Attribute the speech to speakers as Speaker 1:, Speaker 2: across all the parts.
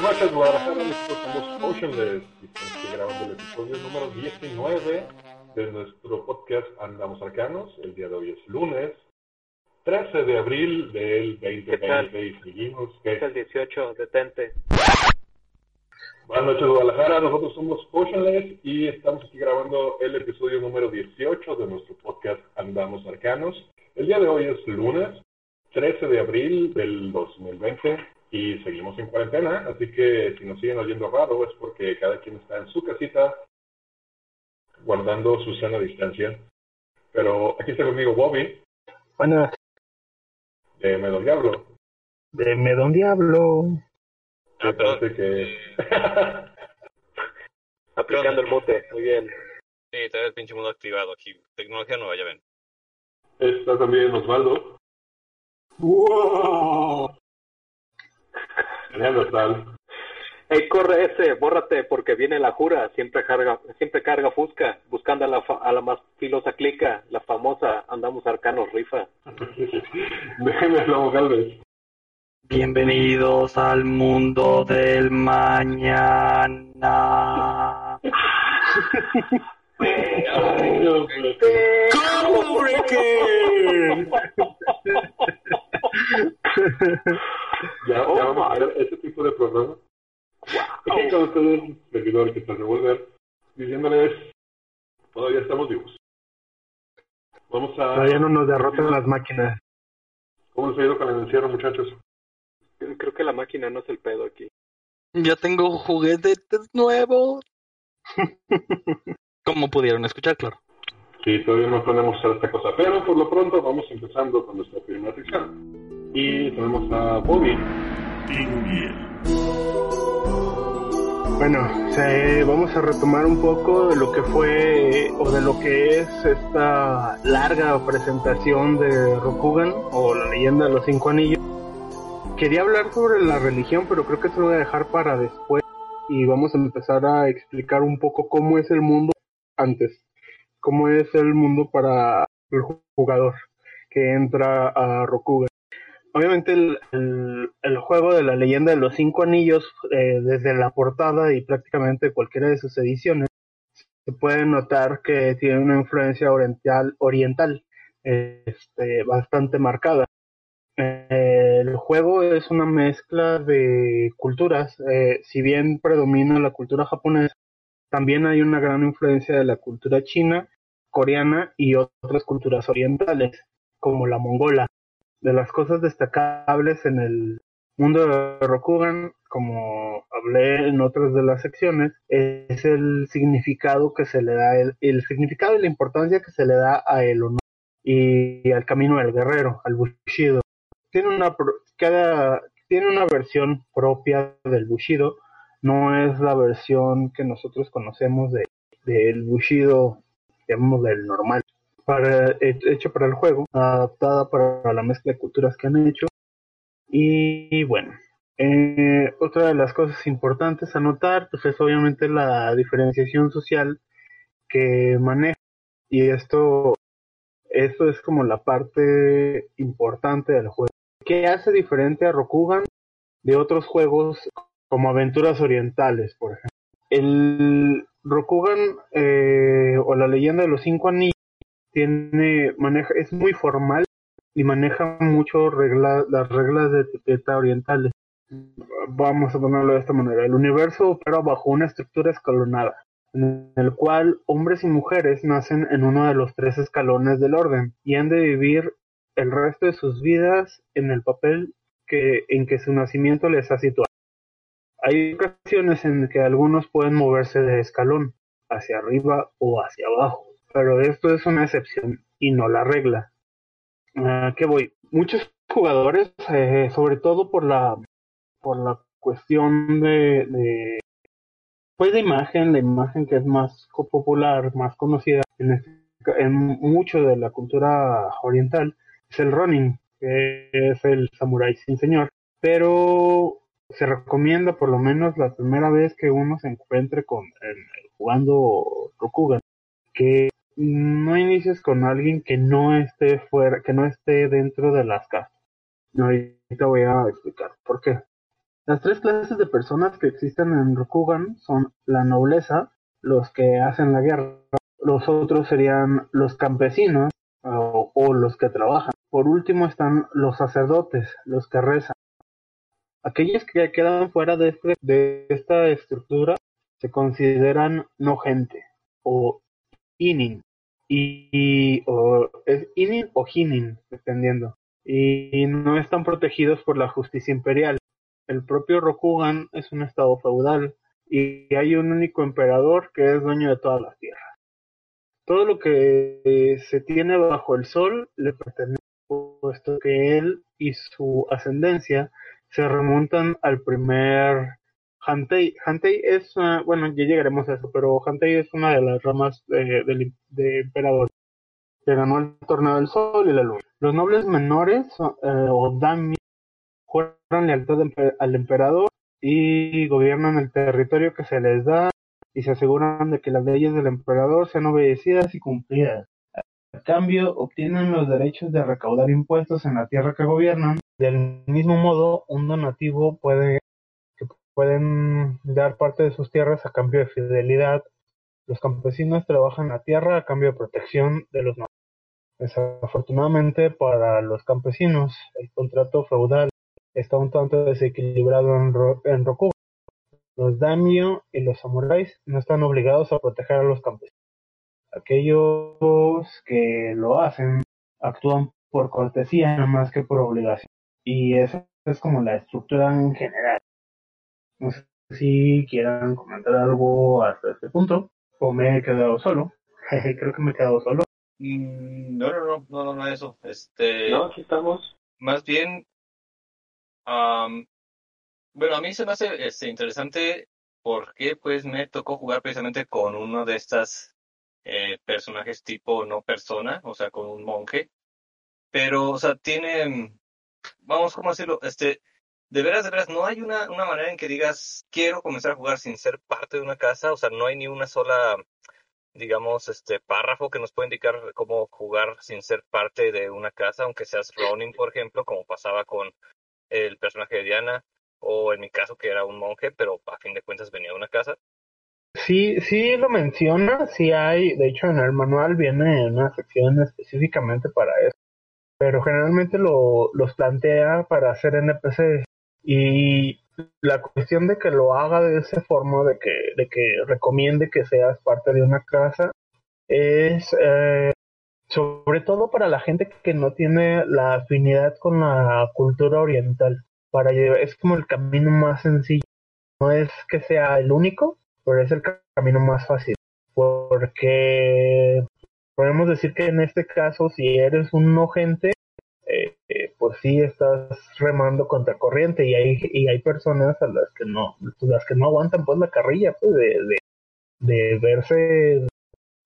Speaker 1: Buenas noches, Guadalajara. Nosotros somos Motionless y estamos grabando el episodio número 19 de nuestro podcast Andamos Arcanos. El día de hoy es lunes, 13 de abril del 2020 y seguimos.
Speaker 2: Es el 18, detente.
Speaker 1: Buenas noches, Guadalajara. Nosotros somos Potionless y estamos aquí grabando el episodio número 18 de nuestro podcast Andamos Arcanos. El día de hoy es lunes, 13 de abril del 2020 y seguimos en cuarentena, así que si nos siguen oyendo raro es porque cada quien está en su casita guardando su sana distancia. Pero aquí está conmigo Bobby.
Speaker 3: Buenas.
Speaker 1: De Medon Diablo.
Speaker 3: De Medon Diablo.
Speaker 1: Me parece que...
Speaker 2: Aplicando el mute, muy bien.
Speaker 4: Sí, está el pinche mundo activado aquí. Tecnología nueva, ya ven.
Speaker 1: Está también Osvaldo. ¡Wow! Genial, tal.
Speaker 2: Hey, corre ese, bórrate, porque viene la jura, siempre carga, siempre carga Fusca, buscando a la, a la más filosa clica, la famosa Andamos Arcanos Rifa.
Speaker 1: Déjenme Lobo Galvez.
Speaker 5: Bienvenidos al mundo del mañana.
Speaker 1: ya, ya vamos a ver este tipo de programa. Aquí con ustedes, el servidor que está de volver, diciéndoles, todavía estamos vivos. Vamos a...
Speaker 3: Todavía no nos derrotan las máquinas.
Speaker 1: ¿Cómo les ha ido con el encierro, muchachos?
Speaker 2: Creo que la máquina no es el pedo aquí.
Speaker 5: Ya tengo juguetes nuevos. Como pudieron escuchar, claro.
Speaker 1: Sí, todavía no podemos hacer esta cosa, pero por lo pronto vamos empezando con nuestra primera sección. Y tenemos a Bobby.
Speaker 3: Bueno, se, vamos a retomar un poco de lo que fue o de lo que es esta larga presentación de Rokugan o la leyenda de los cinco anillos. Quería hablar sobre la religión, pero creo que se lo voy a dejar para después y vamos a empezar a explicar un poco cómo es el mundo antes, cómo es el mundo para el jugador que entra a Rokugan. Obviamente el, el, juego de la leyenda de los cinco anillos, eh, desde la portada y prácticamente cualquiera de sus ediciones, se puede notar que tiene una influencia oriental, oriental este, bastante marcada. Eh, el juego es una mezcla de culturas, eh, si bien predomina la cultura japonesa, también hay una gran influencia de la cultura china, coreana y otras culturas orientales, como la mongola. De las cosas destacables en el mundo de Rokugan, como hablé en otras de las secciones, es el significado que se le da, el, el significado y la importancia que se le da a el honor y al camino del guerrero, al Bushido. Tiene una, cada, tiene una versión propia del Bushido, no es la versión que nosotros conocemos de del Bushido, digamos del normal, para, hecho para el juego, adaptada para la mezcla de culturas que han hecho. Y bueno, eh, otra de las cosas importantes a notar pues es obviamente la diferenciación social que maneja y esto esto es como la parte importante del juego. ¿Qué hace diferente a Rokugan de otros juegos como aventuras orientales, por ejemplo? El Rokugan eh, o la leyenda de los cinco anillos tiene maneja es muy formal y maneja mucho las reglas de etiqueta orientales. Vamos a ponerlo de esta manera. El universo opera bajo una estructura escalonada, en el cual hombres y mujeres nacen en uno de los tres escalones del orden y han de vivir el resto de sus vidas en el papel que, en que su nacimiento les ha situado. Hay ocasiones en que algunos pueden moverse de escalón, hacia arriba o hacia abajo, pero esto es una excepción y no la regla. ¿A qué voy? Muchos jugadores, eh, sobre todo por la, por la cuestión de, pues de imagen, la imagen que es más popular, más conocida en, este- en mucho de la cultura oriental, es el Ronin, que es el samurái sin señor. Pero se recomienda por lo menos la primera vez que uno se encuentre con en- jugando Rokugan, que no inicies con alguien que no esté fuera, que no esté dentro de las casas. Ahorita voy a explicar por qué. Las tres clases de personas que existen en Rokugan son la nobleza, los que hacen la guerra, los otros serían los campesinos o, o los que trabajan. Por último están los sacerdotes, los que rezan. Aquellos que quedan fuera de, este- de esta estructura se consideran no gente o inin y, o es inin o hinin dependiendo y no están protegidos por la justicia imperial. El propio Rokugan es un estado feudal y hay un único emperador que es dueño de todas las tierras. Todo lo que se tiene bajo el sol le pertenece, puesto que él y su ascendencia se remontan al primer Hantei. Hantei es, ah, bueno, ya llegaremos a eso, pero Hantei es una de las ramas de, del de emperador que ganó el torneo del sol y la luna. Los nobles menores eh, o dami juran lealtad al emperador y gobiernan el territorio que se les da y se aseguran de que las leyes del emperador sean obedecidas y cumplidas. A cambio, obtienen los derechos de recaudar impuestos en la tierra que gobiernan. Del mismo modo, un donativo puede pueden dar parte de sus tierras a cambio de fidelidad. Los campesinos trabajan la tierra a cambio de protección de los nobles. Desafortunadamente para los campesinos, el contrato feudal está un tanto desequilibrado en, Ro en. Los daimyo y los samuráis no están obligados a proteger a los campesinos. Aquellos que lo hacen actúan por cortesía más que por obligación. Y esa es como la estructura en general. No sé si quieran comentar algo hasta este punto o me he quedado solo. Creo que me he quedado solo.
Speaker 4: Mm, No, no, no, no, no, no, eso. Este,
Speaker 2: No, aquí estamos.
Speaker 4: más bien, am, bueno, a mí se me hace este, interesante porque pues me tocó jugar precisamente con uno de estas eh, personajes tipo no persona, o sea, con un monje, pero, o sea, tiene, vamos, ¿cómo decirlo? Este, de veras, de veras, no hay una, una manera en que digas, quiero comenzar a jugar sin ser parte de una casa, o sea, no hay ni una sola digamos, este párrafo que nos puede indicar cómo jugar sin ser parte de una casa, aunque seas Ronin, por ejemplo, como pasaba con el personaje de Diana, o en mi caso que era un monje, pero a fin de cuentas venía de una casa.
Speaker 3: Sí, sí lo menciona, sí hay, de hecho en el manual viene una sección específicamente para eso, pero generalmente lo, los plantea para hacer NPCs y la cuestión de que lo haga de esa forma, de que, de que recomiende que seas parte de una casa, es eh, sobre todo para la gente que no tiene la afinidad con la cultura oriental, para llevar, es como el camino más sencillo, no es que sea el único, pero es el camino más fácil, porque podemos decir que en este caso, si eres un no gente, pues sí estás remando contra corriente y hay, y hay personas a las que no, las que no aguantan pues la carrilla pues de, de, de verse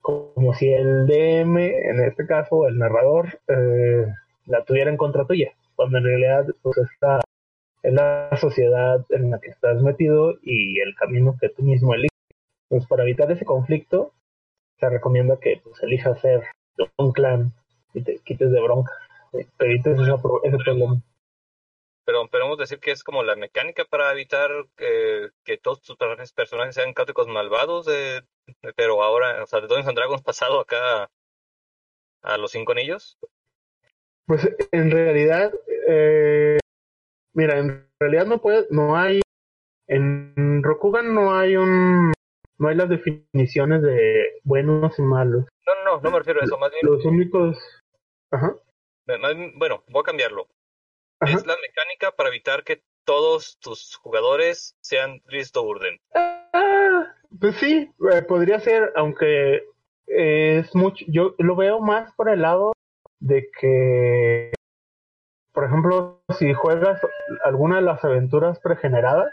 Speaker 3: como si el DM, en este caso el narrador, eh, la tuviera en contra tuya, cuando en realidad pues esta es la sociedad en la que estás metido y el camino que tú mismo eliges. Pues para evitar ese conflicto, se recomienda que pues, elijas ser un clan y te quites de bronca, evites ese, pro- ese problema.
Speaker 4: Pero podemos decir que es como la mecánica para evitar que, que todos tus personajes, personajes sean caóticos malvados, de- pero ahora, o sea, de Dungeons and Dragons pasado acá a, a los cinco anillos.
Speaker 3: Pues en realidad, eh, mira, en realidad no puede, no hay, en Rokugan no hay un, no hay las definiciones de buenos y malos.
Speaker 4: No, no, no, me refiero a eso, más bien,
Speaker 3: Los únicos, ajá,
Speaker 4: bueno, voy a cambiarlo.
Speaker 3: ajá.
Speaker 4: Es la mecánica para evitar que todos tus jugadores sean Risto Urden.
Speaker 3: Ah, pues sí, eh, podría ser, aunque es mucho, yo lo veo más por el lado de que, por ejemplo, si juegas alguna de las aventuras pregeneradas,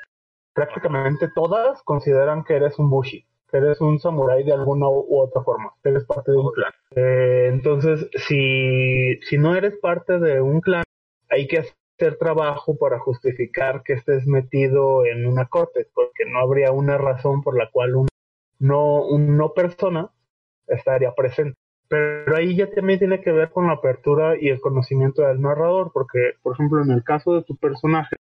Speaker 3: prácticamente todas consideran que eres un bushi, eres un samurái de alguna u otra forma, eres parte de un clan. Eh, entonces, si, si no eres parte de un clan, hay que hacer trabajo para justificar que estés metido en una corte, porque no habría una razón por la cual un no, un no persona estaría presente. Pero ahí ya también tiene que ver con la apertura y el conocimiento del narrador, porque, por ejemplo, en el caso de tu personaje,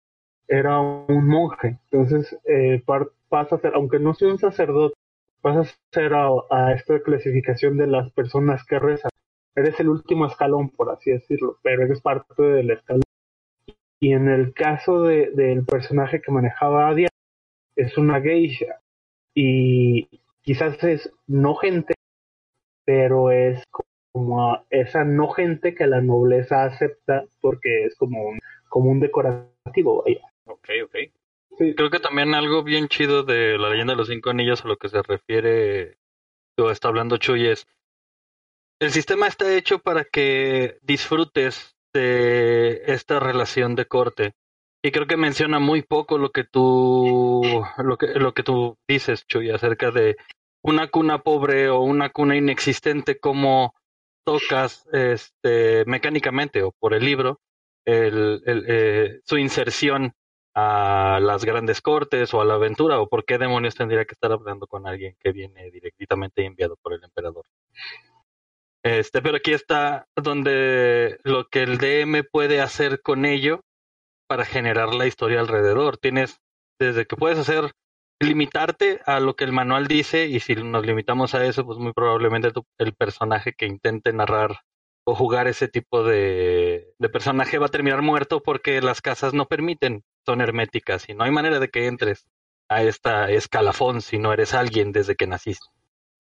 Speaker 3: era un monje. Entonces, eh, pasa a ser, aunque no sea un sacerdote, pasa a ser a, esta clasificación de las personas que rezan. Eres el último escalón, por así decirlo, pero eres parte del escalón. Y en el caso de, del personaje que manejaba a Diana, es una geisha. Y quizás es no gente, pero es como esa no gente que la nobleza acepta porque es como un, como un decorativo, vaya.
Speaker 4: Ok.
Speaker 5: Creo que también algo bien chido de la leyenda de los cinco anillos a lo que se refiere o está hablando Chuy es el sistema está hecho para que disfrutes de esta relación de corte. Y creo que menciona muy poco lo que tú lo que lo que tú dices Chuy acerca de una cuna pobre o una cuna inexistente como tocas este mecánicamente o por el libro el, eh, su inserción a las grandes cortes o a la aventura o por qué demonios tendría que estar hablando con alguien que viene directamente enviado por el emperador. Este, pero aquí está donde lo que el DM puede hacer con ello para generar la historia alrededor. Tienes desde que puedes hacer limitarte a lo que el manual dice y si nos limitamos a eso, pues muy probablemente el personaje que intente narrar o jugar ese tipo de, de personaje va a terminar muerto porque las casas no permiten son herméticas y no hay manera de que entres a esta escalafón si no eres alguien desde que naciste.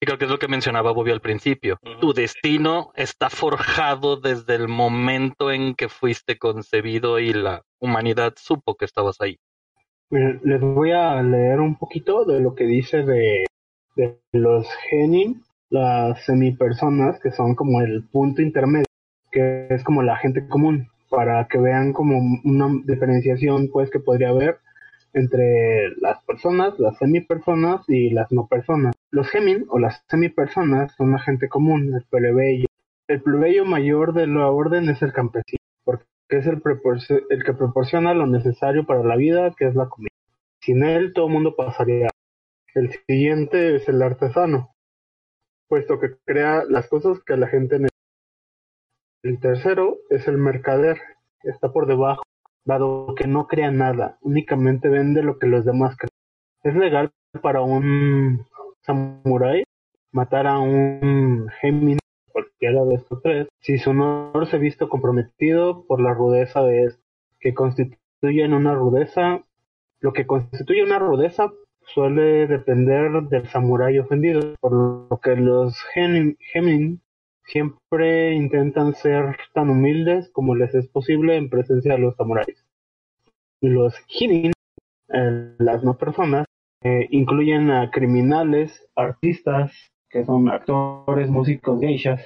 Speaker 5: Y creo que es lo que mencionaba Bobby al principio. Tu destino está forjado desde el momento en que fuiste concebido y la humanidad supo que estabas ahí.
Speaker 3: Les voy a leer un poquito de lo que dice de, de los genin, las semipersonas, que son como el punto intermedio, que es como la gente común para que vean como una diferenciación pues que podría haber entre las personas, las semipersonas y las no personas. Los gemin o las semipersonas son la gente común, el plebeyo. El plebeyo mayor de la orden es el campesino, porque es el, el que proporciona lo necesario para la vida, que es la comida. Sin él todo el mundo pasaría. El siguiente es el artesano, puesto que crea las cosas que la gente necesita el tercero es el mercader, está por debajo, dado que no crea nada, únicamente vende lo que los demás creen. Es legal para un samurái matar a un gemini, cualquiera de estos tres, si su honor se ha visto comprometido por la rudeza de este, que constituyen una rudeza. Lo que constituye una rudeza suele depender del samurái ofendido, por lo que los gemin Siempre intentan ser tan humildes como les es posible en presencia de los samuráis. Los hinin, eh, las no personas, eh, incluyen a criminales, artistas, que son actores, músicos, geishas,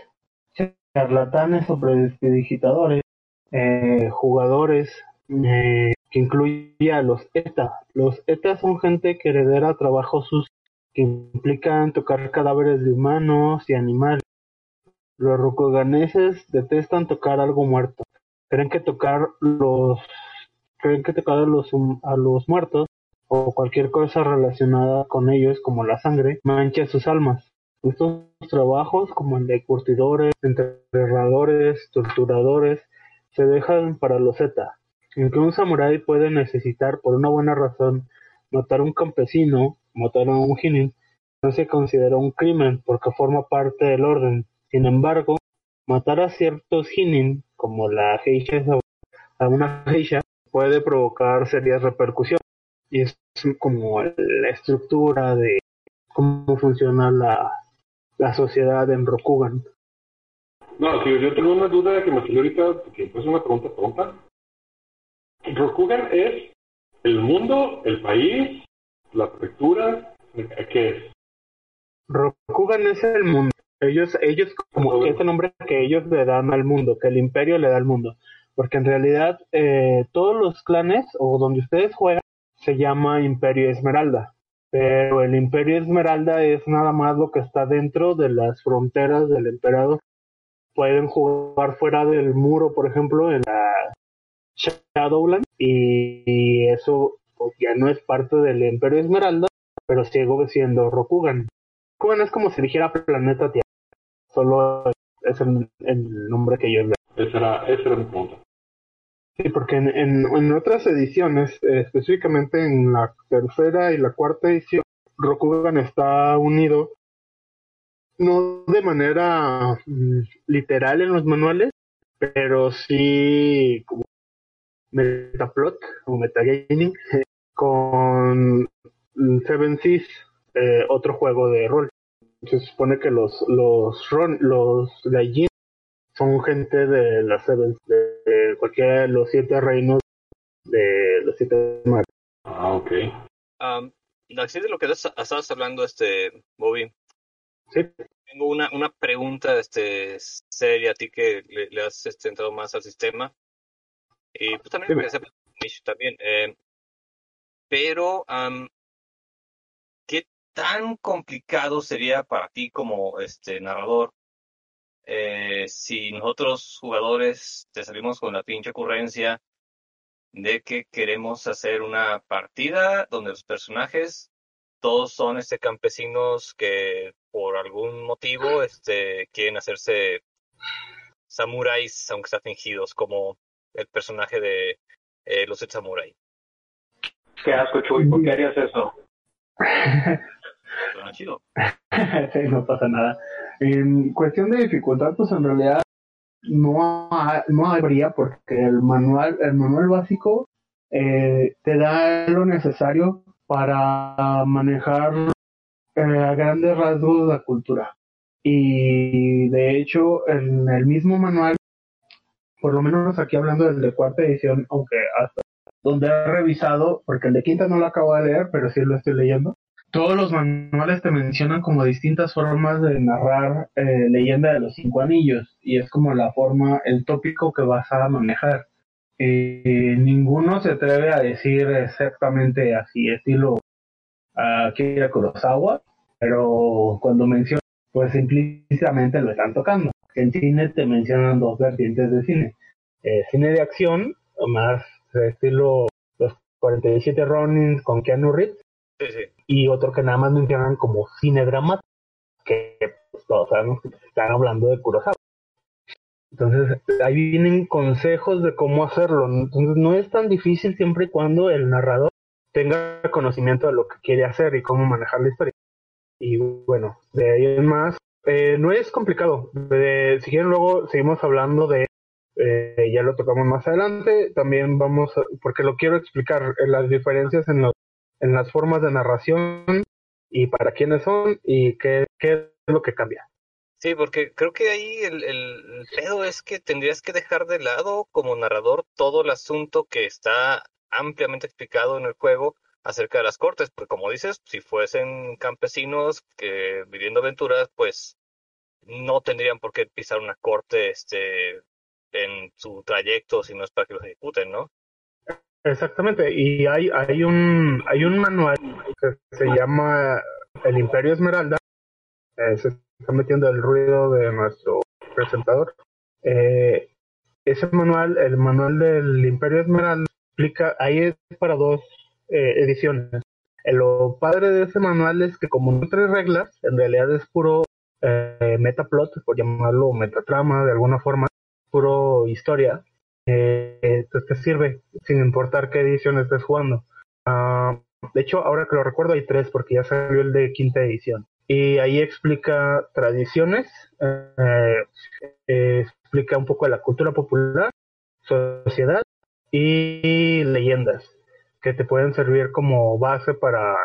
Speaker 3: charlatanes o prestidigitadores, eh, jugadores, que incluye a los ETA. Los ETA son gente que heredera trabajos sus que implican tocar cadáveres de humanos y animales los rokuganeses detestan tocar algo muerto. Creen que tocar los creen que tocar a los, a los muertos o cualquier cosa relacionada con ellos como la sangre mancha sus almas. Estos trabajos como el de curtidores, enterradores, torturadores se dejan para los Z. Aunque un samurái puede necesitar por una buena razón matar a un campesino, matar a un jinin, no se considera un crimen porque forma parte del orden sin embargo, matar a ciertos hinin, como la geisha a una geisha, puede provocar serias repercusiones. Y es como la estructura de cómo funciona la, la sociedad en Rokugan.
Speaker 1: No, yo tengo una duda que me salió ahorita, que es una pregunta tonta. ¿Rokugan es el mundo, el país, la prefectura? ¿Qué es?
Speaker 3: Rokugan es el mundo. Ellos, ellos, como ese nombre que ellos le dan al mundo, que el imperio le da al mundo. Porque en realidad eh, todos los clanes o donde ustedes juegan se llama Imperio Esmeralda. Pero el Imperio Esmeralda es nada más lo que está dentro de las fronteras del emperador. Pueden jugar fuera del muro, por ejemplo, en la Shadowland, y, eso pues, ya no es parte del Imperio Esmeralda, pero sigue siendo Rokugan. Rokugan es como si dijera planeta Tierra, solo es el, nombre que yo le
Speaker 1: ese era, ese era mi punto.
Speaker 3: Sí, porque en, en, otras ediciones, eh, específicamente en la tercera y la cuarta edición, Rokugan está unido no de manera mm, literal en los manuales, pero sí como metaplot o metagaming con Seven Seas, eh, otro juego de rol. Se supone que los los ron, los son gente de las Seven, de, cualquiera de los siete reinos de los siete mares.
Speaker 1: Ah, ok.
Speaker 4: Um, así de lo que estabas hablando, este, Bobby.
Speaker 3: Sí.
Speaker 4: Tengo una, una pregunta este, seria a ti que le, has este, entrado más al sistema. Y pues también sí, también. Eh, pero, ¿qué tan complicado sería para ti como este narrador eh, si nosotros jugadores te salimos con la pinche ocurrencia de que queremos hacer una partida donde los personajes todos son este campesinos que por algún motivo este quieren hacerse samuráis aunque están fingidos como el personaje de eh, los samurai.
Speaker 2: Qué asco, Chuy, ¿por qué harías eso?
Speaker 3: No pasa nada. En cuestión de dificultad, pues en realidad no, no habría porque el manual, el manual básico eh, te da lo necesario para manejar eh, a grandes rasgos la cultura. Y de hecho, en el mismo manual, por lo menos aquí hablando del de cuarta edición, aunque hasta donde he revisado, porque el de quinta no lo acabo de leer, pero sí lo estoy leyendo, todos los manuales te mencionan como distintas formas de narrar eh, leyenda de los cinco anillos y es como la forma, el tópico que vas a manejar. Eh, ninguno se atreve a decir exactamente así, estilo Akira Kurosawa, pero cuando mencionan, pues implícitamente lo están tocando. En cine te mencionan dos vertientes de cine. Eh, cine de acción, más estilo los 47 Ronin con Keanu Reeves, y otro que nada más mencionan como cine dramático, que pues, todos sabemos que están hablando de Kurosawa. Entonces, ahí vienen consejos de cómo hacerlo. Entonces, no es tan difícil siempre y cuando el narrador tenga conocimiento de lo que quiere hacer y cómo manejar la historia. Y bueno, de ahí en más, eh, no es complicado. si quieren, luego seguimos hablando de, eh, ya lo tocamos más adelante. También vamos, porque lo quiero explicar, eh, las diferencias en los en las formas de narración y para quiénes son y qué, qué es lo que cambia.
Speaker 4: Sí, porque creo que ahí el, el, pedo es que tendrías que dejar de lado como narrador todo el asunto que está ampliamente explicado en el juego acerca de las cortes, porque como dices, si fuesen campesinos que viviendo aventuras, pues no tendrían por qué pisar una corte este en su trayecto si no es para que los ejecuten, ¿no?
Speaker 3: Exactamente, y hay, hay, un, hay un manual que se llama El Imperio Esmeralda, eh, se está metiendo el ruido de nuestro presentador. Eh, ese manual, el manual del Imperio Esmeralda, explica, ahí es para dos eh, ediciones. Lo padre de ese manual es que como no tres reglas, en realidad es puro metaplot, por llamarlo metatrama de alguna forma, puro historia, eh, pues te sirve sin importar qué edición estés jugando. Ah, de hecho, ahora que lo recuerdo hay tres porque ya salió el de quinta edición. Y ahí explica tradiciones, eh, eh, explica un poco la cultura popular, sociedad y leyendas que te pueden servir como base para,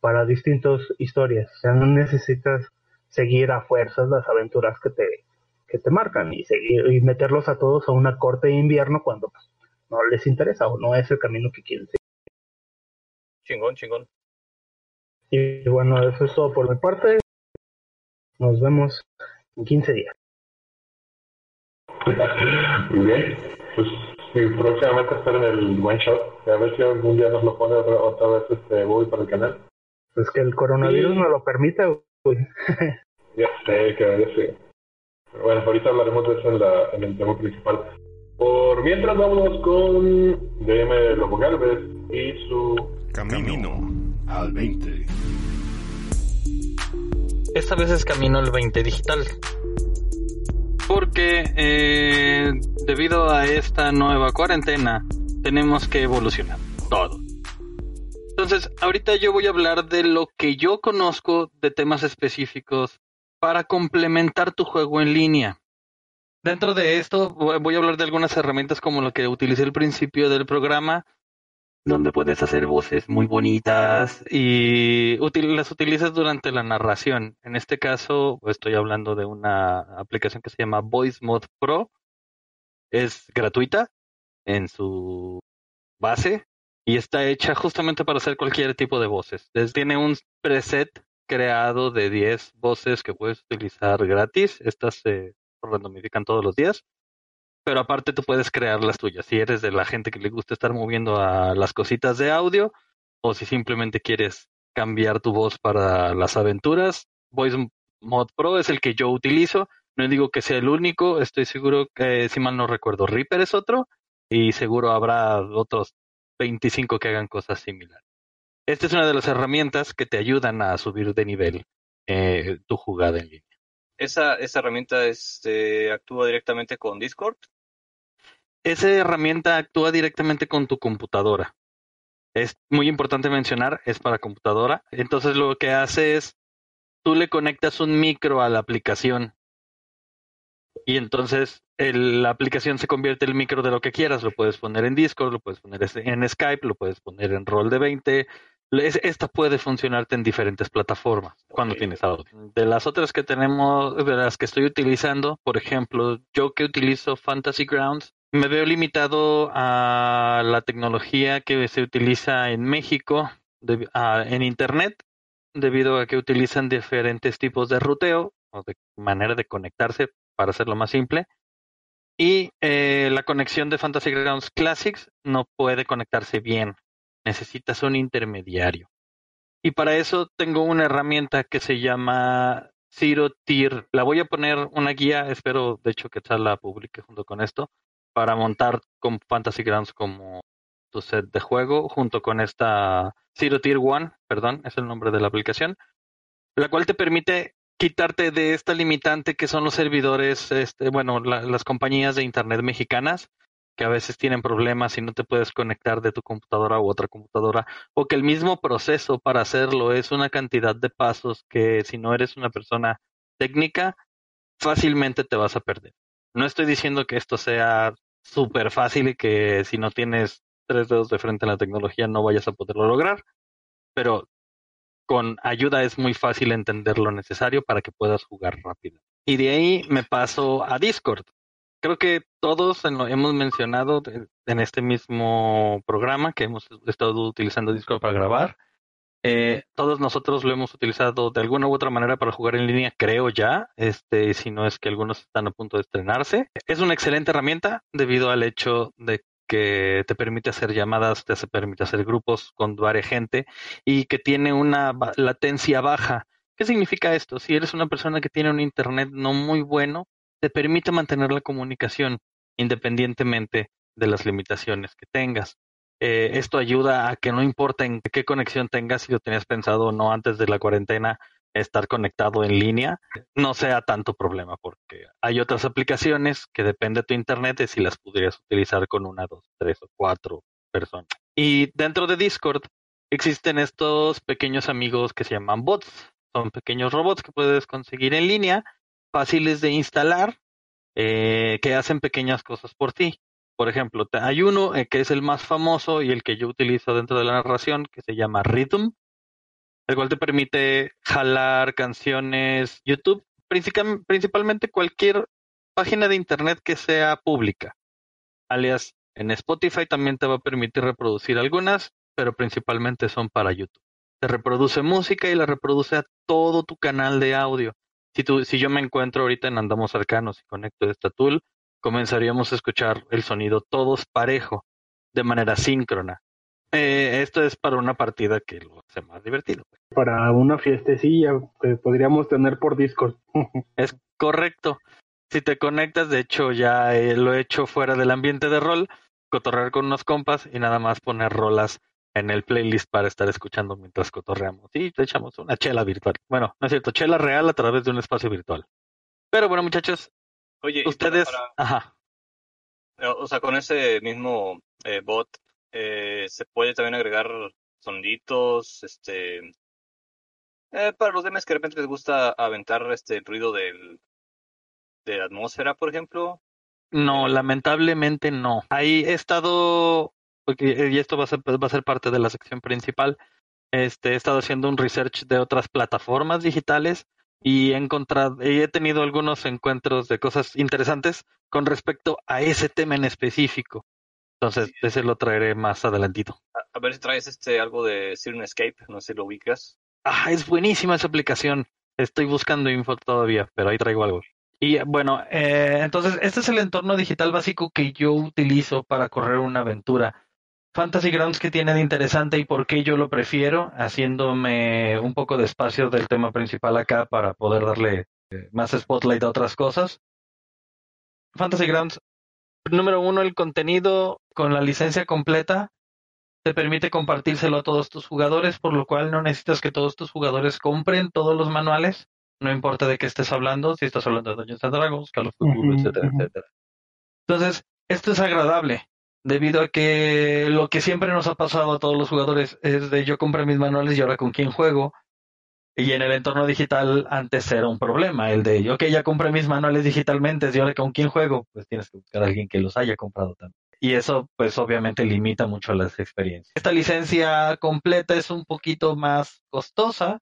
Speaker 3: para distintas historias. O sea, no necesitas seguir a fuerzas las aventuras que te, que te marcan y, seguir, y meterlos a todos a una corte de invierno cuando pues, no les interesa o no es el camino que quieren seguir.
Speaker 4: Chingón, chingón.
Speaker 3: Y bueno, eso es todo por mi parte. Nos vemos en 15 días.
Speaker 1: Muy bien. Pues Sí, próximamente estar en el One Shot. A ver si algún día nos lo pone otra, otra vez este voy para el canal.
Speaker 3: Pues que el coronavirus no lo permita, güey.
Speaker 1: ya sé, que ya sé. Pero bueno, ahorita hablaremos de eso en, la, en el tema principal. Por mientras, vámonos con DM Lobo Galvez y su
Speaker 6: Camino al 20.
Speaker 5: Esta vez es camino al 20 digital. Porque eh, debido a esta nueva cuarentena tenemos que evolucionar todo. Entonces, ahorita yo voy a hablar de lo que yo conozco de temas específicos para complementar tu juego en línea. Dentro de esto voy a hablar de algunas herramientas como lo que utilicé al principio del programa, donde puedes hacer voces muy bonitas y las utilizas durante la narración. En este caso, estoy hablando de una aplicación que se llama Voice Mod Pro. Es gratuita en su base y está hecha justamente para hacer cualquier tipo de voces. Tiene un preset creado de 10 voces que puedes utilizar gratis. Estas se randomifican todos los días pero aparte tú puedes crear las tuyas. Si eres de la gente que le gusta estar moviendo a las cositas de audio, o si simplemente quieres cambiar tu voz para las aventuras, Voice Mod Pro es el que yo utilizo. No digo que sea el único, estoy seguro que, si mal no recuerdo, Reaper es otro, y seguro habrá otros 25 que hagan cosas similares. Esta es una de las herramientas que te ayudan a subir de nivel eh, tu jugada en línea.
Speaker 4: ¿Esa, esa herramienta este, actúa directamente con Discord?
Speaker 5: Esa herramienta actúa directamente con tu computadora. Es muy importante mencionar, es para computadora. Entonces lo que hace es, tú le conectas un micro a la aplicación y entonces la aplicación se convierte en el micro de lo que quieras. Lo puedes poner en Discord, lo puedes poner en Skype, lo puedes poner en Roll de 20, esta puede funcionarte en diferentes plataformas cuando tienes audio. De las otras que tenemos, de las que estoy utilizando, por ejemplo, yo que utilizo Fantasy Grounds, me veo limitado a la tecnología que se utiliza en México en Internet, debido a que utilizan diferentes tipos de ruteo o de manera de conectarse, para hacerlo más simple. Y eh, la conexión de Fantasy Grounds Classics no puede conectarse bien necesitas un intermediario. Y para eso tengo una herramienta que se llama Zero Tier. La voy a poner una guía, espero de hecho que tal la publique junto con esto, para montar con Fantasy Grounds como tu set de juego, junto con esta Zero Tier One, perdón, es el nombre de la aplicación, la cual te permite quitarte de esta limitante que son los servidores, este, bueno, las compañías de Internet mexicanas, que a veces tienen problemas y no te puedes conectar de tu computadora u otra computadora, o que el mismo proceso para hacerlo es una cantidad de pasos que si no eres una persona técnica, fácilmente te vas a perder. No estoy diciendo que esto sea súper fácil y que si no tienes tres dedos de frente en la tecnología no vayas a poderlo lograr, pero con ayuda es muy fácil entender lo necesario para que puedas jugar rápido. Y de ahí me paso a Discord creo que todos lo hemos mencionado en este mismo programa que hemos estado utilizando Discord para grabar. Eh, todos nosotros lo hemos utilizado de alguna u otra manera para jugar en línea, creo ya, este, si no es que algunos están a punto de estrenarse. Es una excelente herramienta debido al hecho de que te permite hacer llamadas, te permite hacer grupos con varias gente y que tiene una latencia baja. ¿Qué significa esto? Si eres una persona que tiene un internet no muy bueno, te permite mantener la comunicación independientemente de las limitaciones que tengas. Eh, esto ayuda a que no importa en qué conexión tengas, si lo tenías pensado o no antes de la cuarentena, estar conectado en línea, no sea tanto problema, porque hay otras aplicaciones que depende de tu internet de si las pudieras utilizar con una, dos, tres o cuatro personas. Y dentro de Discord existen estos pequeños amigos que se llaman bots. Son pequeños robots que puedes conseguir en línea fáciles de instalar eh, que hacen pequeñas cosas por ti. Por ejemplo, hay uno eh, que es el más famoso y el que yo utilizo dentro de la narración que se llama Rhythm, el cual te permite jalar canciones YouTube, principalmente cualquier página de internet que sea pública. Alias, en Spotify también te va a permitir reproducir algunas, pero principalmente son para YouTube. Te reproduce música y la reproduce a todo tu canal de audio si, tú, si yo me encuentro ahorita en Andamos Arcanos y conecto esta tool, comenzaríamos a escuchar el sonido todos parejo, de manera síncrona. Eh, esto es para una partida que lo hace más divertido.
Speaker 3: Para una fiestecilla que podríamos tener por Discord.
Speaker 5: es correcto. Si te conectas, de hecho ya eh, lo he hecho fuera del ambiente de rol, cotorrear con unos compas y nada más poner rolas en el playlist para estar escuchando mientras cotorreamos. Y te echamos una chela virtual. Bueno, no es cierto, chela real a través de un espacio virtual. Pero bueno, muchachos,
Speaker 4: Oye,
Speaker 5: ustedes...
Speaker 4: Ajá. O sea, con ese mismo eh, bot eh, se puede también agregar soniditos, este... Eh, para los demás que de repente les gusta aventar este ruido del, de la atmósfera, por ejemplo.
Speaker 5: No, lamentablemente no. Ahí he estado y esto va a ser, va a ser parte de la sección principal. Este, he estado haciendo un research de otras plataformas digitales y he encontrado, y he tenido algunos encuentros de cosas interesantes con respecto a ese tema en específico. Entonces, ese lo traeré más adelantito.
Speaker 4: A, ver si traes este algo de Escape, no sé si lo ubicas.
Speaker 5: Ah, es buenísima esa aplicación. Estoy buscando info todavía, pero ahí traigo algo. Y bueno, eh, entonces este es el entorno digital básico que yo utilizo para correr una aventura. Fantasy Grounds que tiene de interesante y por qué yo lo prefiero, haciéndome un poco de espacio del tema principal acá para poder darle eh, más spotlight a otras cosas. Fantasy Grounds, número uno, el contenido con la licencia completa te permite compartírselo a todos tus jugadores, por lo cual no necesitas que todos tus jugadores compren todos los manuales, no importa de qué estés hablando, si estás hablando de Dungeons and Dragons, Call of Duty, etcétera, etcétera. Entonces, esto es agradable debido a que lo que siempre nos ha pasado a todos los jugadores es de yo compré mis manuales y ahora con quién juego. Y en el entorno digital antes era un problema, el de, ok, ya compré mis manuales digitalmente y ahora con quién juego, pues tienes que buscar a alguien que los haya comprado también. Y eso pues obviamente limita mucho las experiencias. Esta licencia completa es un poquito más costosa,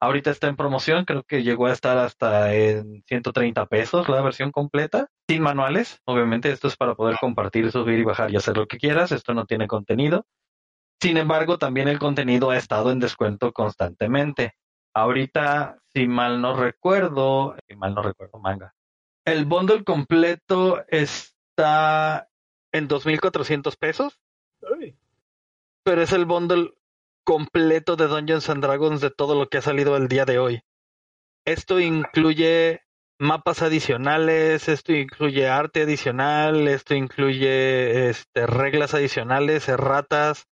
Speaker 5: Ahorita está en promoción, creo que llegó a estar hasta en 130 pesos la versión completa, sin manuales. Obviamente esto es para poder compartir, subir y bajar y hacer lo que quieras. Esto no tiene contenido. Sin embargo, también el contenido ha estado en descuento constantemente. Ahorita, si mal no recuerdo, si mal no recuerdo, manga. El bundle completo está en 2.400 pesos. Pero es el bundle completo de Dungeons and Dragons de todo lo que ha salido el día de hoy. Esto incluye mapas adicionales, esto incluye arte adicional, esto incluye este, reglas adicionales, erratas,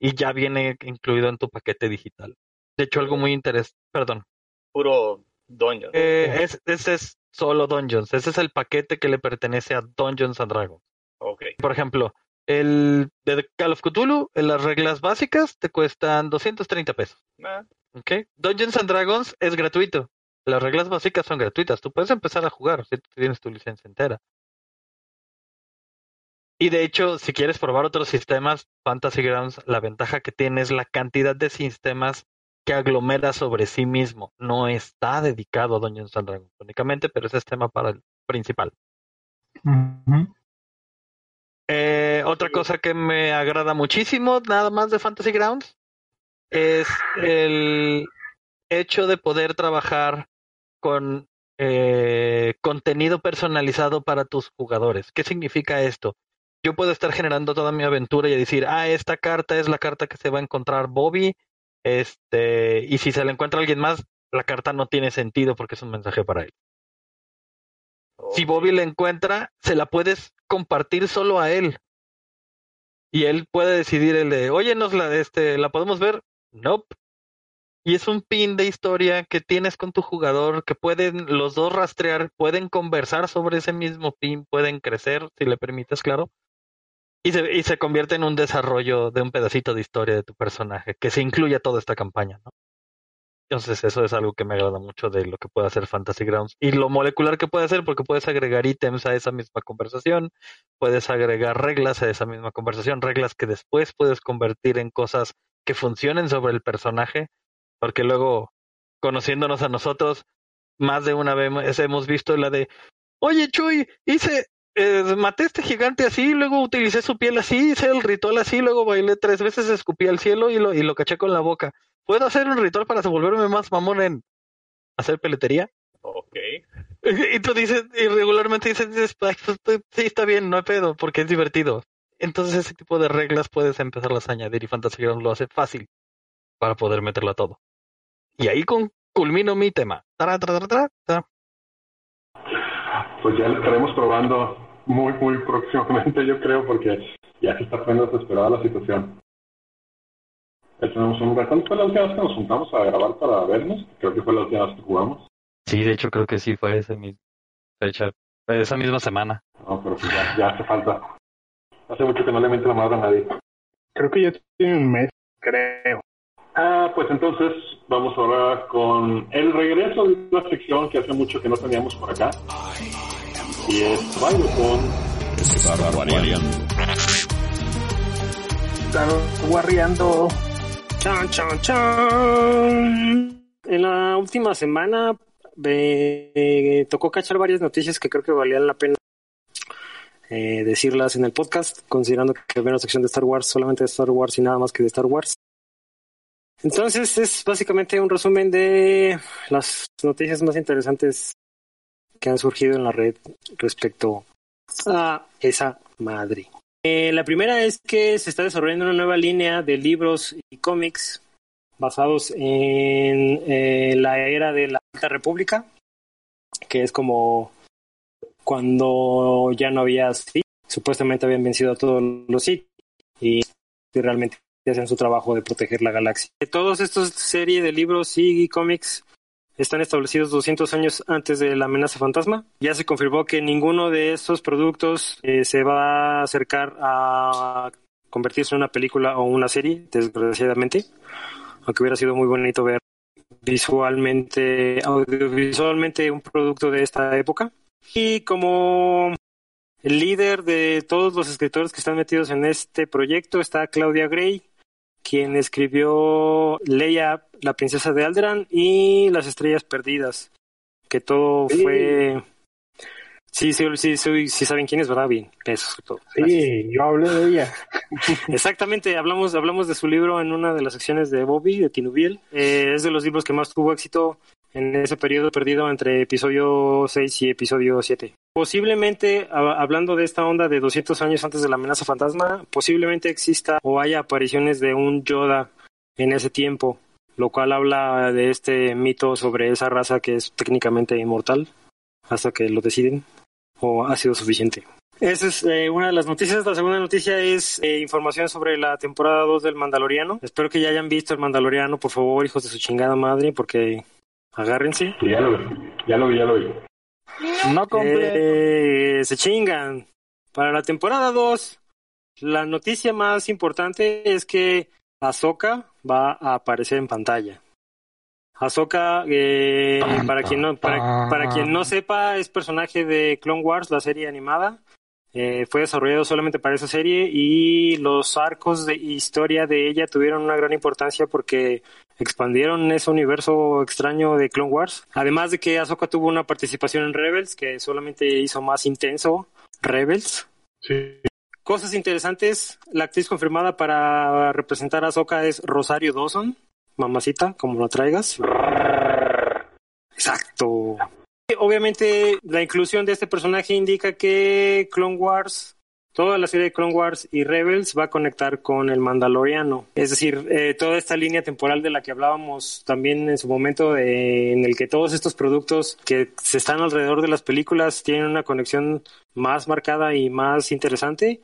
Speaker 5: y ya viene incluido en tu paquete digital. De hecho, algo muy interesante, perdón.
Speaker 4: Puro Dungeons.
Speaker 5: Eh, ese es solo Dungeons, ese es el paquete que le pertenece a Dungeons and Dragons.
Speaker 4: Okay.
Speaker 5: Por ejemplo, el de Call of Cthulhu, en las reglas básicas, te cuestan 230 pesos.
Speaker 4: Ah.
Speaker 5: Okay. Dungeons and Dragons es gratuito. Las reglas básicas son gratuitas. Tú puedes empezar a jugar si tienes tu licencia entera. Y de hecho, si quieres probar otros sistemas, Fantasy Grounds, la ventaja que tiene es la cantidad de sistemas que aglomera sobre sí mismo. No está dedicado a Dungeons and Dragons únicamente, pero ese es tema para el principal. Eh, otra cosa que me agrada muchísimo, nada más de Fantasy Grounds, es el hecho de poder trabajar con eh, contenido personalizado para tus jugadores. ¿Qué significa esto? Yo puedo estar generando toda mi aventura y decir, ah, esta carta es la carta que se va a encontrar Bobby, este, y si se le encuentra alguien más, la carta no tiene sentido porque es un mensaje para él. Si Bobby la encuentra, se la puedes compartir solo a él. Y él puede decidir el de, oye, nos la, este, ¿la podemos ver? Nope. Y es un pin de historia que tienes con tu jugador, que pueden los dos rastrear, pueden conversar sobre ese mismo pin, pueden crecer, si le permites, claro. Y se, y se convierte en un desarrollo de un pedacito de historia de tu personaje, que se incluye a toda esta campaña, ¿no? Entonces eso es algo que me agrada mucho de lo que puede hacer Fantasy Grounds y lo molecular que puede hacer porque puedes agregar ítems a esa misma conversación, puedes agregar reglas a esa misma conversación, reglas que después puedes convertir en cosas que funcionen sobre el personaje, porque luego conociéndonos a nosotros más de una vez hemos visto la de, oye Chuy, hice eh, maté a este gigante así, luego utilicé su piel así, hice el ritual así, luego bailé tres veces, escupí al cielo y lo, y lo caché con la boca. ¿Puedo hacer un ritual para volverme más mamón en hacer peletería?
Speaker 4: Ok.
Speaker 5: Y tú dices, y regularmente dices, dices, "Ay, pues, sí, está bien, no hay pedo, porque es divertido. Entonces ese tipo de reglas puedes empezarlas a añadir y Fantasy Grounds lo hace fácil para poder meterlo a todo. Y ahí con, culmino mi tema. Tara, tara, tara, tara, tara.
Speaker 1: Pues ya lo estaremos probando muy, muy próximamente, yo creo, porque ya se está poniendo desesperada la situación. Ya tenemos un ¿Cuándo fue la última vez que nos juntamos a grabar para vernos? Creo que fue la última vez que jugamos.
Speaker 5: Sí, de hecho creo que sí fue esa misma fecha, esa misma semana.
Speaker 1: No, pero pues ya, ya hace falta. Hace mucho que no le miento la madre a nadie.
Speaker 3: Creo que ya tiene un mes, creo.
Speaker 1: Ah, pues entonces vamos ahora con el regreso de una sección que hace mucho que no teníamos por acá. Y es baile con
Speaker 6: Estar
Speaker 3: guarreando.
Speaker 7: Chan, chan, chan. En la última semana me tocó cachar varias noticias que creo que valían la pena eh, decirlas en el podcast, considerando que había una sección de Star Wars, solamente de Star Wars y nada más que de Star Wars. Entonces es básicamente un resumen de las noticias más interesantes que han surgido en la red respecto a esa madre. Eh, la primera es que se está desarrollando una nueva línea de libros y cómics basados en eh, la era de la Alta República, que es como cuando ya no había Sith, supuestamente habían vencido a todos los Sith y realmente hacen su trabajo de proteger la galaxia. Todos estos series de libros y cómics están establecidos 200 años antes de la amenaza fantasma. Ya se confirmó que ninguno de estos productos eh, se va a acercar a convertirse en una película o una serie, desgraciadamente. Aunque hubiera sido muy bonito ver visualmente, audiovisualmente un producto de esta época. Y como el líder de todos los escritores que están metidos en este proyecto está Claudia Gray, quien escribió Leia, la princesa de Alderaan y Las estrellas perdidas, que todo
Speaker 3: Sí.
Speaker 7: fue Sí, sí, sí, sí, sí saben quién es, ¿verdad? Bien, eso es todo. Gracias.
Speaker 3: Sí, yo hablé de ella.
Speaker 7: Exactamente, hablamos, hablamos de su libro en una de las secciones de Bobby, de Tinubiel. Eh, es de los libros que más tuvo éxito en ese periodo perdido entre episodio 6 y episodio 7. Posiblemente, hablando de esta onda de 200 años antes de la amenaza fantasma, posiblemente exista o haya apariciones de un Yoda en ese tiempo, lo cual habla de este mito sobre esa raza que es técnicamente inmortal, hasta que lo deciden, o ha sido suficiente. Esa es eh, una de las noticias. La segunda noticia es eh, información sobre la temporada 2 del Mandaloriano. Espero que ya hayan visto el Mandaloriano, por favor, hijos de su chingada madre, porque agárrense.
Speaker 1: Sí, ya lo vi, ya lo vi, ya lo vi.
Speaker 5: No completo.
Speaker 7: Eh, se chingan. Para la temporada 2, la noticia más importante es que Ahsoka va a aparecer en pantalla. Ahsoka, eh, para, quien no, para, para quien no sepa, es personaje de Clone Wars, la serie animada. Eh, fue desarrollado solamente para esa serie y los arcos de historia de ella tuvieron una gran importancia porque expandieron ese universo extraño de Clone Wars. Además de que Ahsoka tuvo una participación en Rebels que solamente hizo más intenso Rebels.
Speaker 1: Sí.
Speaker 7: Cosas interesantes, la actriz confirmada para representar a Ahsoka es Rosario Dawson, mamacita, como lo traigas. Exacto. Obviamente la inclusión de este personaje indica que Clone Wars, toda la serie de Clone Wars y Rebels va a conectar con el Mandaloriano. Es decir, eh, toda esta línea temporal de la que hablábamos también en su momento, eh, en el que todos estos productos que se están alrededor de las películas tienen una conexión más marcada y más interesante.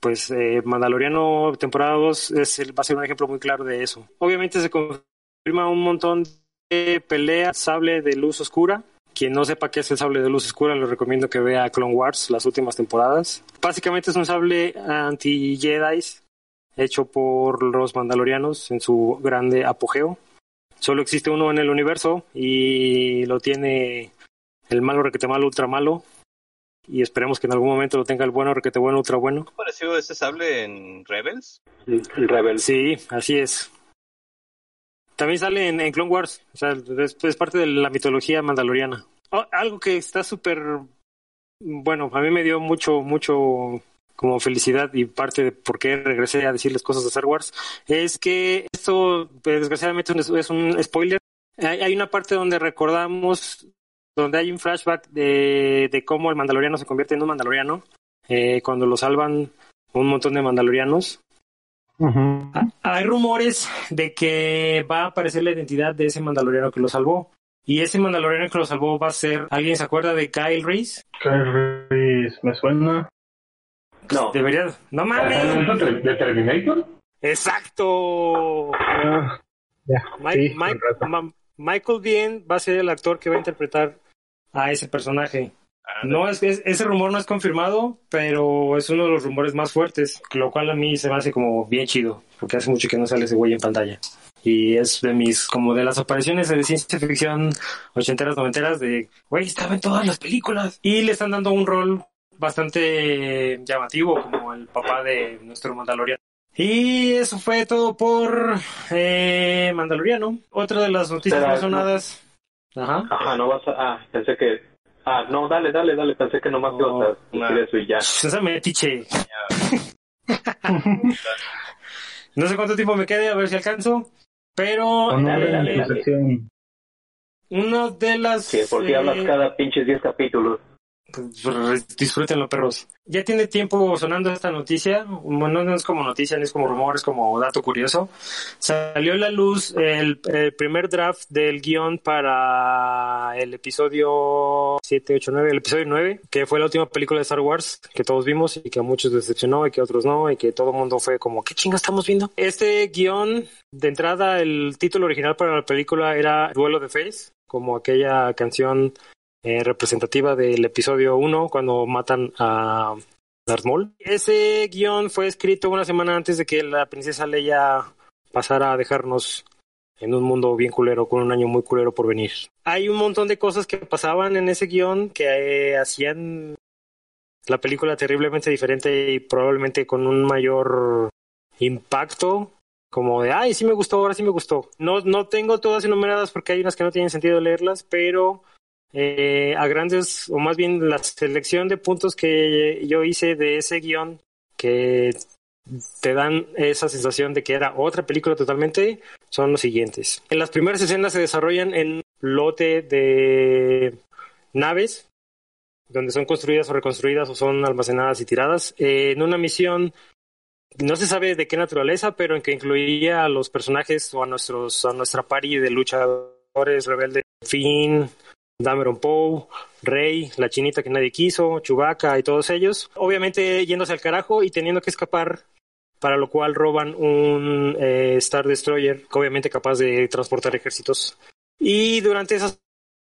Speaker 7: Pues eh, Mandaloriano temporada 2 es va a ser un ejemplo muy claro de eso. Obviamente se confirma un montón de peleas, sable de luz oscura. Quien no sepa qué es el sable de luz oscura, le recomiendo que vea Clone Wars, las últimas temporadas. Básicamente es un sable anti-Jedi hecho por los mandalorianos en su grande apogeo. Solo existe uno en el universo y lo tiene el malo requete malo, ultra malo. Y esperemos que en algún momento lo tenga el bueno requete bueno, ultra bueno.
Speaker 4: ¿Pareció ese sable en Rebels?
Speaker 2: El Rebel.
Speaker 7: Sí, así es. También sale en, Clone Wars, o sea, es, parte de la mitología mandaloriana. Oh, algo que está súper, bueno, a mí me dio mucho, mucho como felicidad y parte de por qué regresé a decirles cosas de Star Wars, es que esto, desgraciadamente, es un spoiler. Hay, hay una parte donde recordamos donde hay un flashback de, de cómo el mandaloriano se convierte en un mandaloriano, eh, cuando lo salvan un montón de mandalorianos. Hay rumores de que va a aparecer la identidad de ese mandaloriano que lo salvó. Y ese mandaloriano que lo salvó va a ser, ¿alguien se acuerda de Kyle Reese?
Speaker 3: Kyle Reese, me suena.
Speaker 2: No.
Speaker 7: Debería, no mames.
Speaker 1: ¿De Terminator?
Speaker 7: Exacto.
Speaker 3: Ah,
Speaker 7: Mike-
Speaker 3: sí,
Speaker 7: Mike- Michael Biehn va a ser el actor que va a interpretar a ese personaje. No es, es- ese rumor no es confirmado, pero es uno de los rumores más fuertes, lo cual a mí se me hace como bien chido, porque hace mucho que no sale ese güey en pantalla. Y es de mis, como de las apariciones de ciencia ficción ochenteras, noventeras, de, güey, estaba en todas las películas. Y le están dando un rol bastante llamativo, como el papá de nuestro Mandaloriano. Y eso fue todo por eh, Mandaloriano. Otra de las noticias más sonadas. Ajá.
Speaker 2: Ajá, no vas a... Ah, pensé que... Ah, no, dale, dale, dale. Pensé que nomás
Speaker 7: No,
Speaker 2: ibas a decir
Speaker 4: nah.
Speaker 2: eso y ya.
Speaker 7: Esa metiche. no sé cuánto tiempo me quede, a ver si alcanzo. Pero
Speaker 3: Honor
Speaker 2: Dale, dale, dale.
Speaker 7: una de las.
Speaker 2: Sí, porque
Speaker 7: eh,
Speaker 2: hablas cada pinches 10 capítulos.
Speaker 7: Pues, disfrútenlo, perros. Ya tiene tiempo sonando esta noticia. No es como noticia, ni es como rumor, es como dato curioso. Salió a la luz el, primer draft del guion para el episodio 7, 8, 9, el episodio 9, que fue la última película de Star Wars que todos vimos y que a muchos decepcionó y que a otros no, y que todo el mundo fue como, ¿qué chingo estamos viendo? Este guion, de entrada, el título original para la película era Duelo de Face, como aquella canción eh, representativa del episodio 1 cuando matan a Darth Maul. Ese guion fue escrito una semana antes de que la princesa Leia pasara a dejarnos en un mundo bien culero, con un año muy culero por venir. Hay un montón de cosas que pasaban en ese guion que eh, hacían la película terriblemente diferente y probablemente con un mayor impacto como de, ay, sí me gustó, ahora sí me gustó. No, no tengo todas enumeradas porque hay unas que no tienen sentido leerlas, pero eh, a grandes, o más bien la selección de puntos que yo hice de ese guion que te dan esa sensación de que era otra película totalmente, son los siguientes. En las primeras escenas se desarrollan en lote de naves, donde son construidas o reconstruidas o son almacenadas y tiradas, eh, en una misión no se sabe de qué naturaleza, pero en que incluía a los personajes o a nuestros a nuestra pari de luchadores rebeldes, Finn, Dameron Poe, Rey, la chinita que nadie quiso, Chewbacca y todos ellos, obviamente yéndose al carajo y teniendo que escapar, para lo cual roban un eh, Star Destroyer, obviamente capaz de transportar ejércitos. Y durante esas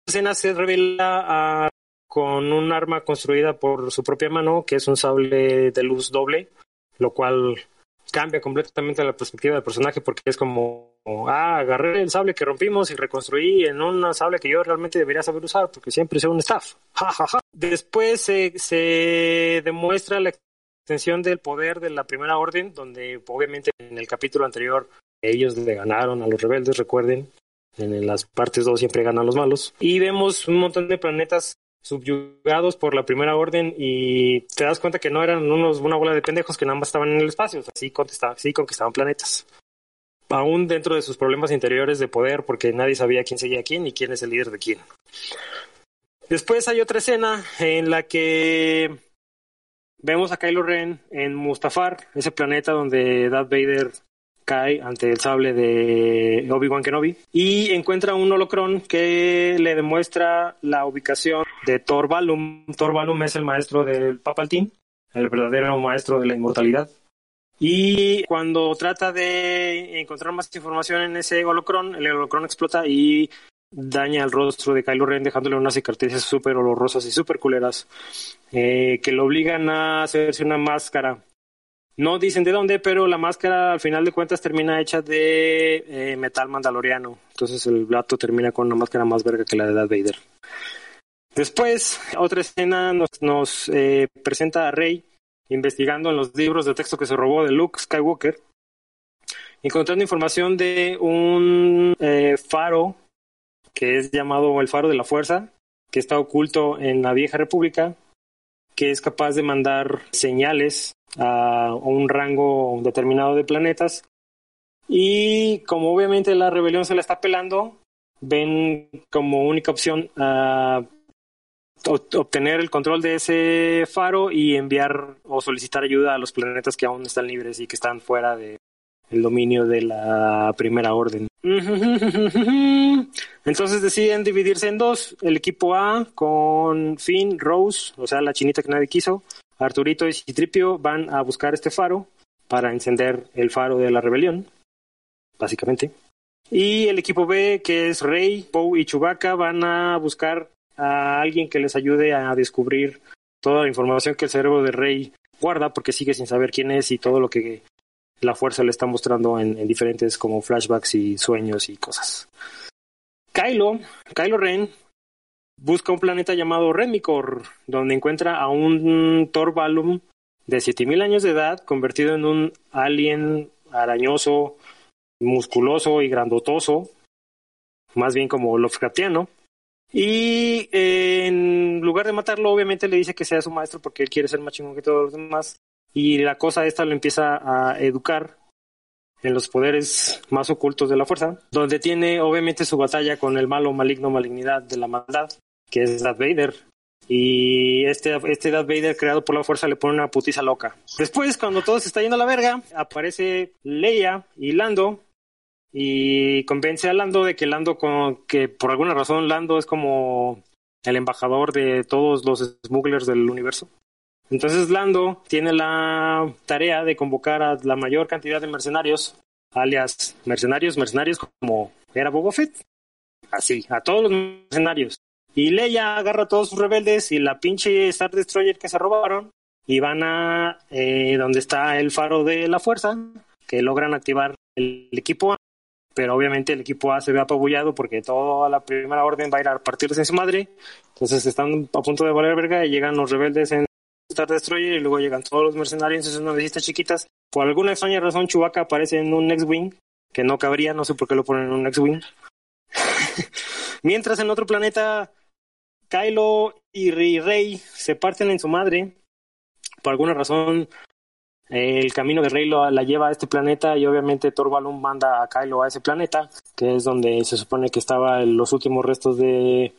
Speaker 7: escenas se revela a- con un arma construida por su propia mano, que es un sable de luz doble, lo cual cambia completamente la perspectiva del personaje porque es como, ah, agarré el sable que rompimos y reconstruí en un sable que yo realmente debería saber usar porque siempre soy un staff. Ja, ja, ja. Después se, se demuestra la extensión del poder de la primera orden, donde obviamente en el capítulo anterior ellos le ganaron a los rebeldes, recuerden. En las partes 2 siempre ganan los malos. Y vemos un montón de planetas subyugados por la primera orden y te das cuenta que no eran unos, una bola de pendejos que nada más estaban en el espacio, o sea, sí conquistaban planetas. Aún dentro de sus problemas interiores de poder, porque nadie sabía quién seguía a quién y quién es el líder de quién. Después hay otra escena en la que vemos a Kylo Ren en Mustafar, ese planeta donde Darth Vader cae ante el sable de Obi-Wan Kenobi y encuentra un holocrón que le demuestra la ubicación de Thor Valum. Thor Valum es el maestro del Papaltín, el verdadero maestro de la inmortalidad. Y cuando trata de encontrar más información en ese holocrón, el holocrón explota y daña el rostro de Kylo Ren dejándole unas cicatrices súper olorosas y súper culeras eh, que lo obligan a hacerse una máscara no dicen de dónde, pero la máscara al final de cuentas termina hecha de eh, metal mandaloriano. Entonces el blato termina con una máscara más verga que la de Darth Vader. Después, otra escena nos, nos eh, presenta a Rey investigando en los libros de texto que se robó de Luke Skywalker, encontrando información de un eh, faro que es llamado el faro de la fuerza, que está oculto en la vieja república, que es capaz de mandar señales a un rango determinado de planetas. Y como obviamente la rebelión se la está pelando, ven como única opción a obtener el control de ese faro y enviar o solicitar ayuda a los planetas que aún están libres y que están fuera de el dominio de la primera orden. Entonces deciden dividirse en dos. El equipo A con Finn, Rose, o sea, la chinita que nadie quiso, Arturito y Citripio van a buscar este faro para encender el faro de la rebelión, básicamente. Y el equipo B, que es Rey, Poe y Chewbacca, van a buscar a alguien que les ayude a descubrir toda la información que el cerebro de Rey guarda, porque sigue sin saber quién es y todo lo que la fuerza le está mostrando en, en diferentes como flashbacks y sueños y cosas. Kylo, Kylo Ren, busca un planeta llamado Remicor, donde encuentra a un Thor Valum de 7000 años de edad, convertido en un alien arañoso, musculoso y grandotoso, más bien como Lovecraftiano. Y eh, en lugar de matarlo, obviamente le dice que sea su maestro porque él quiere ser más chingón que todos los demás. Y la cosa esta lo empieza a educar en los poderes más ocultos de la fuerza, donde tiene obviamente su batalla con el malo maligno malignidad de la maldad, que es Darth Vader. Y este, este Darth Vader creado por la fuerza le pone una putiza loca. Después, cuando todo se está yendo a la verga, aparece Leia y Lando y convence a Lando de que Lando, con, que por alguna razón Lando es como el embajador de todos los smugglers del universo. Entonces Lando tiene la tarea de convocar a la mayor cantidad de mercenarios, alias mercenarios, mercenarios como era Boba Fett. Así, a todos los mercenarios. Y Leia agarra a todos sus rebeldes y la pinche Star Destroyer que se robaron y van a eh, donde está el faro de la fuerza, que logran activar el equipo pero obviamente el equipo A se ve apabullado porque toda la primera orden va a ir a partirse en su madre, entonces están a punto de valer verga y llegan los rebeldes en Star Destroyer y luego llegan todos los mercenarios en sus navecitas chiquitas. Por alguna extraña razón Chewbacca aparece en un X-Wing, que no cabría, no sé por qué lo ponen en un X-Wing. Mientras en otro planeta Kylo y Rey se parten en su madre. Por alguna razón, el camino de Rey lo, la lleva a este planeta y obviamente Thor Balloon manda a Kylo a ese planeta, que es donde se supone que estaban los últimos restos de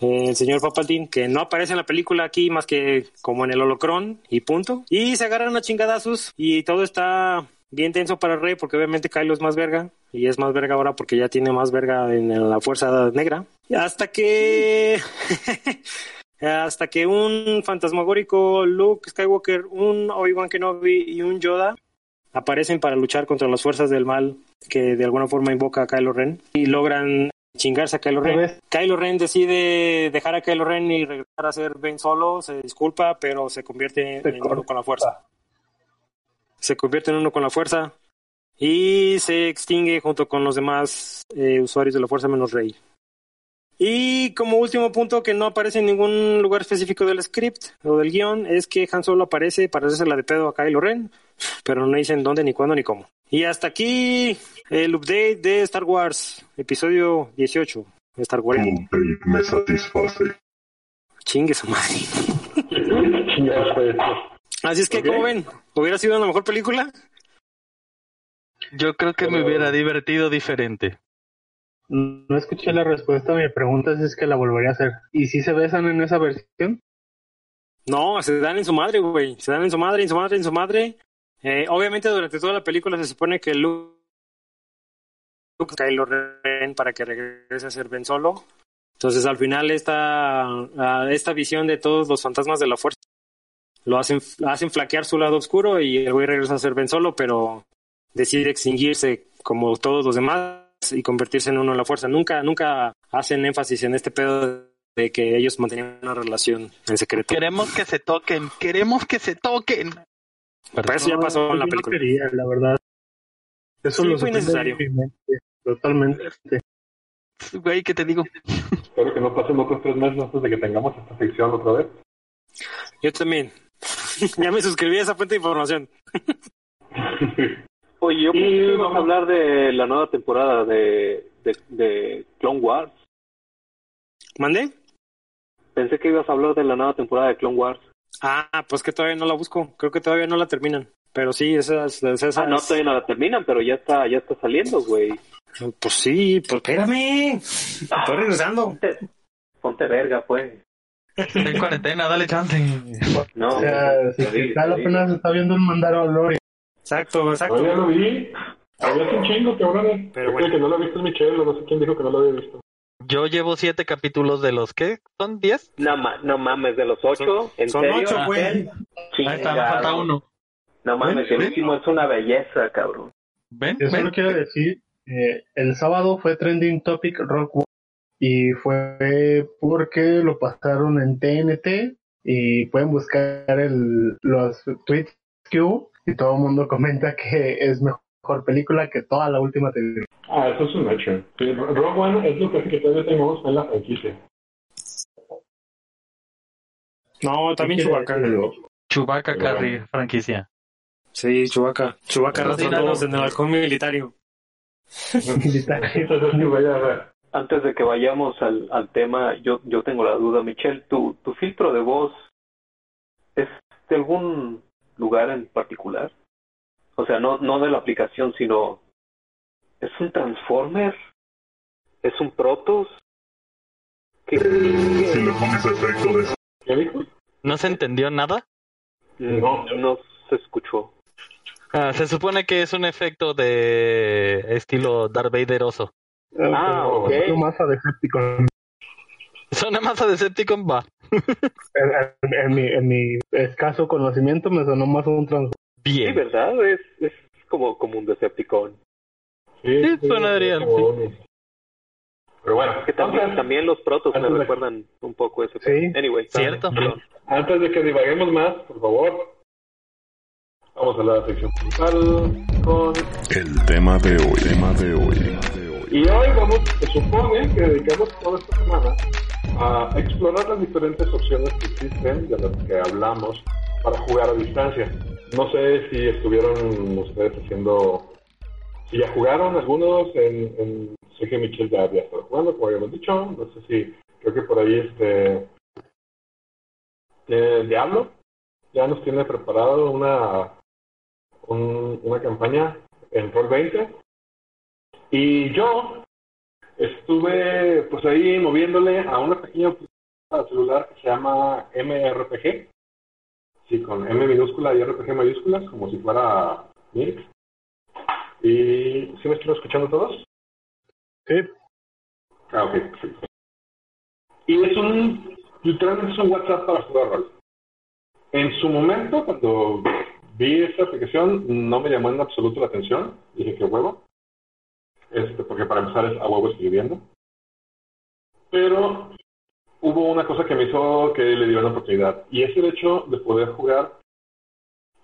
Speaker 7: eh, el señor Papaldín, que no aparece en la película aquí más que como en el holocrón y punto. Y se agarran a chingadazos y todo está bien tenso para Rey porque obviamente Kylo es más verga y es más verga ahora porque ya tiene más verga en, en la fuerza negra. Hasta que hasta que un fantasmagórico Luke Skywalker, un Obi-Wan Kenobi y un Yoda aparecen para luchar contra las fuerzas del mal que de alguna forma invoca a Kylo Ren y logran chingarse a Kylo Ren. Kylo Ren decide dejar a Kylo Ren y regresar a ser Ben Solo, se disculpa, pero se convierte
Speaker 3: Se
Speaker 7: en uno con la fuerza. Se convierte en uno con la fuerza y se extingue junto con los demás eh, usuarios de la fuerza menos Rey. Y como último punto que no aparece en ningún lugar específico del script o del guion es que Han Solo aparece para hacerse la de pedo a Kylo Ren, pero no dicen dónde, ni cuándo, ni cómo. Y hasta aquí el update de Star Wars, episodio 18. de Star Wars.
Speaker 6: Tu update me satisface.
Speaker 7: Chingue su madre.
Speaker 1: Ya fue esto.
Speaker 7: Así es que,
Speaker 1: Ok.
Speaker 7: como ven, hubiera sido una mejor película.
Speaker 5: Yo creo que me hubiera divertido diferente.
Speaker 3: No escuché la respuesta a mi pregunta, si es que la volvería a hacer. ¿Y si se besan en esa versión?
Speaker 7: No, se dan en su madre, güey. Se dan en su madre, en su madre, en su madre. Eh, obviamente durante toda la película se supone que Luke Luke Kylo Ren para que regrese a ser Ben Solo. Entonces al final esta, esta visión de todos los fantasmas de la fuerza lo hacen, hacen flaquear su lado oscuro y el güey regresa a ser Ben Solo, pero decide extinguirse como todos los demás y convertirse en uno en la fuerza. Nunca, nunca hacen énfasis en este pedo de que ellos mantenían una relación en secreto.
Speaker 5: Queremos que se toquen, queremos que se toquen.
Speaker 7: Pero eso ya
Speaker 3: No,
Speaker 7: pasó en la
Speaker 3: no
Speaker 7: película.
Speaker 3: quería, la verdad. Eso
Speaker 7: Sí,
Speaker 3: lo
Speaker 7: fue
Speaker 3: mente, Totalmente.
Speaker 5: Güey, ¿qué te digo?
Speaker 1: Espero que no pasen otros tres meses antes de que tengamos esta sección otra vez.
Speaker 7: Yo también. ya me suscribí a esa fuente de información.
Speaker 2: Oye, yo
Speaker 1: Y
Speaker 2: pensé que ibas
Speaker 1: vamos-
Speaker 2: a hablar de la nueva temporada de, de, de Clone Wars.
Speaker 7: ¿Mandé?
Speaker 2: Pensé que ibas a hablar de la nueva temporada de Clone Wars.
Speaker 7: Ah, pues que todavía no la busco. Creo que todavía no la terminan. Pero sí, esas... esas
Speaker 2: Ah, no, todavía no la terminan, pero ya está, ya está saliendo, güey.
Speaker 7: Pues sí, pues espérame. Estoy regresando.
Speaker 2: Ponte, ponte verga, pues.
Speaker 5: Estoy en cuarentena, dale chance.
Speaker 2: No,
Speaker 3: O sea, si
Speaker 2: te digo.
Speaker 3: apenas está viendo el Mandalorian.
Speaker 7: Exacto,
Speaker 1: No,
Speaker 7: exacto.
Speaker 1: ya lo vi. Había un chingo, cabrones.
Speaker 7: Pero
Speaker 1: Yo
Speaker 7: bueno.
Speaker 1: creo que no lo ha visto es Michelle, o no sé quién dijo que no lo había visto.
Speaker 5: Yo llevo siete capítulos de los que son diez.
Speaker 2: No, ma- no mames, de los ocho, ¿en
Speaker 7: Son
Speaker 2: serio?
Speaker 7: ocho, güey.
Speaker 5: Ahí está, me falta uno.
Speaker 2: No mames, el
Speaker 5: ¿Ven?
Speaker 2: último es una belleza, cabrón.
Speaker 5: ¿Ven?
Speaker 3: Yo solo
Speaker 5: ¿Ven?
Speaker 3: quiero decir, eh, el sábado fue trending topic Rock y fue porque lo pasaron en TNT y pueden buscar el, los tweets que hubo y todo el mundo comenta que es mejor película que toda la última televisión.
Speaker 1: Ah, eso es un hecho. Sí, Rogue One es lo que todavía tengamos en la franquicia.
Speaker 7: No, también.
Speaker 5: Chewbacca
Speaker 1: Pero
Speaker 5: Carry, franquicia.
Speaker 7: Sí,
Speaker 1: sí, no.
Speaker 7: los en el halcón militario.
Speaker 2: Antes de que vayamos al, al tema, yo, yo tengo la duda, Michelle, ¿tu, ¿tu filtro de voz es de algún lugar en particular? O sea, no, no de la aplicación, sino ¿es un Transformer? ¿Es un Protoss? ¿Qué,
Speaker 6: Si le pones efecto de
Speaker 1: ¿Qué dijo?
Speaker 5: ¿No se entendió nada?
Speaker 1: No.
Speaker 2: no se escuchó.
Speaker 5: Ah, se supone que es un efecto de estilo Darth Vaderoso.
Speaker 2: Ah,
Speaker 1: como-
Speaker 2: ok.
Speaker 3: Lo más a Decepticon.
Speaker 5: Suena más a Decepticon, va.
Speaker 3: En, en- en mi, en mi escaso conocimiento me sonó más un trans.
Speaker 2: Sí,
Speaker 5: Bien.
Speaker 2: ¿verdad? Es, es como, como un Decepticon.
Speaker 1: Sí,
Speaker 5: Sí, sonaría,
Speaker 1: como un- Pero bueno,
Speaker 2: Que también, también los Protoss me
Speaker 1: antes de-
Speaker 2: recuerdan un poco ese.
Speaker 3: Sí.
Speaker 2: Anyway,
Speaker 5: Cierto.
Speaker 2: perdón.
Speaker 1: antes de que divaguemos más, por favor, vamos a la sección principal con
Speaker 6: El tema de hoy. Tema de hoy.
Speaker 1: Y hoy vamos, se supone que dedicamos toda esta semana a explorar las diferentes opciones que existen de las que hablamos para jugar a distancia. No sé si estuvieron ustedes haciendo, si ya jugaron algunos, en, en sé que Michelle ya había estado jugando, como habíamos dicho, no sé si, creo que por ahí este, eh, Diablo ya nos tiene preparado una, un- una campaña en Roll 20 y yo estuve pues ahí moviéndole a una pequeña aplicación celular que se llama MRPG. Sí, con M minúscula y RPG mayúsculas, como si fuera Mirk. ¿Y si me están escuchando todos?
Speaker 3: Sí,
Speaker 1: Ah, ok. Y es un, literalmente es un WhatsApp para jugar rol. En su momento, cuando vi esta aplicación, no me llamó en absoluto la atención. Dije, qué huevo. Este, porque para empezar es a huevo escribiendo. Pero hubo una cosa que me hizo que le dio una oportunidad. Y es el hecho de poder jugar,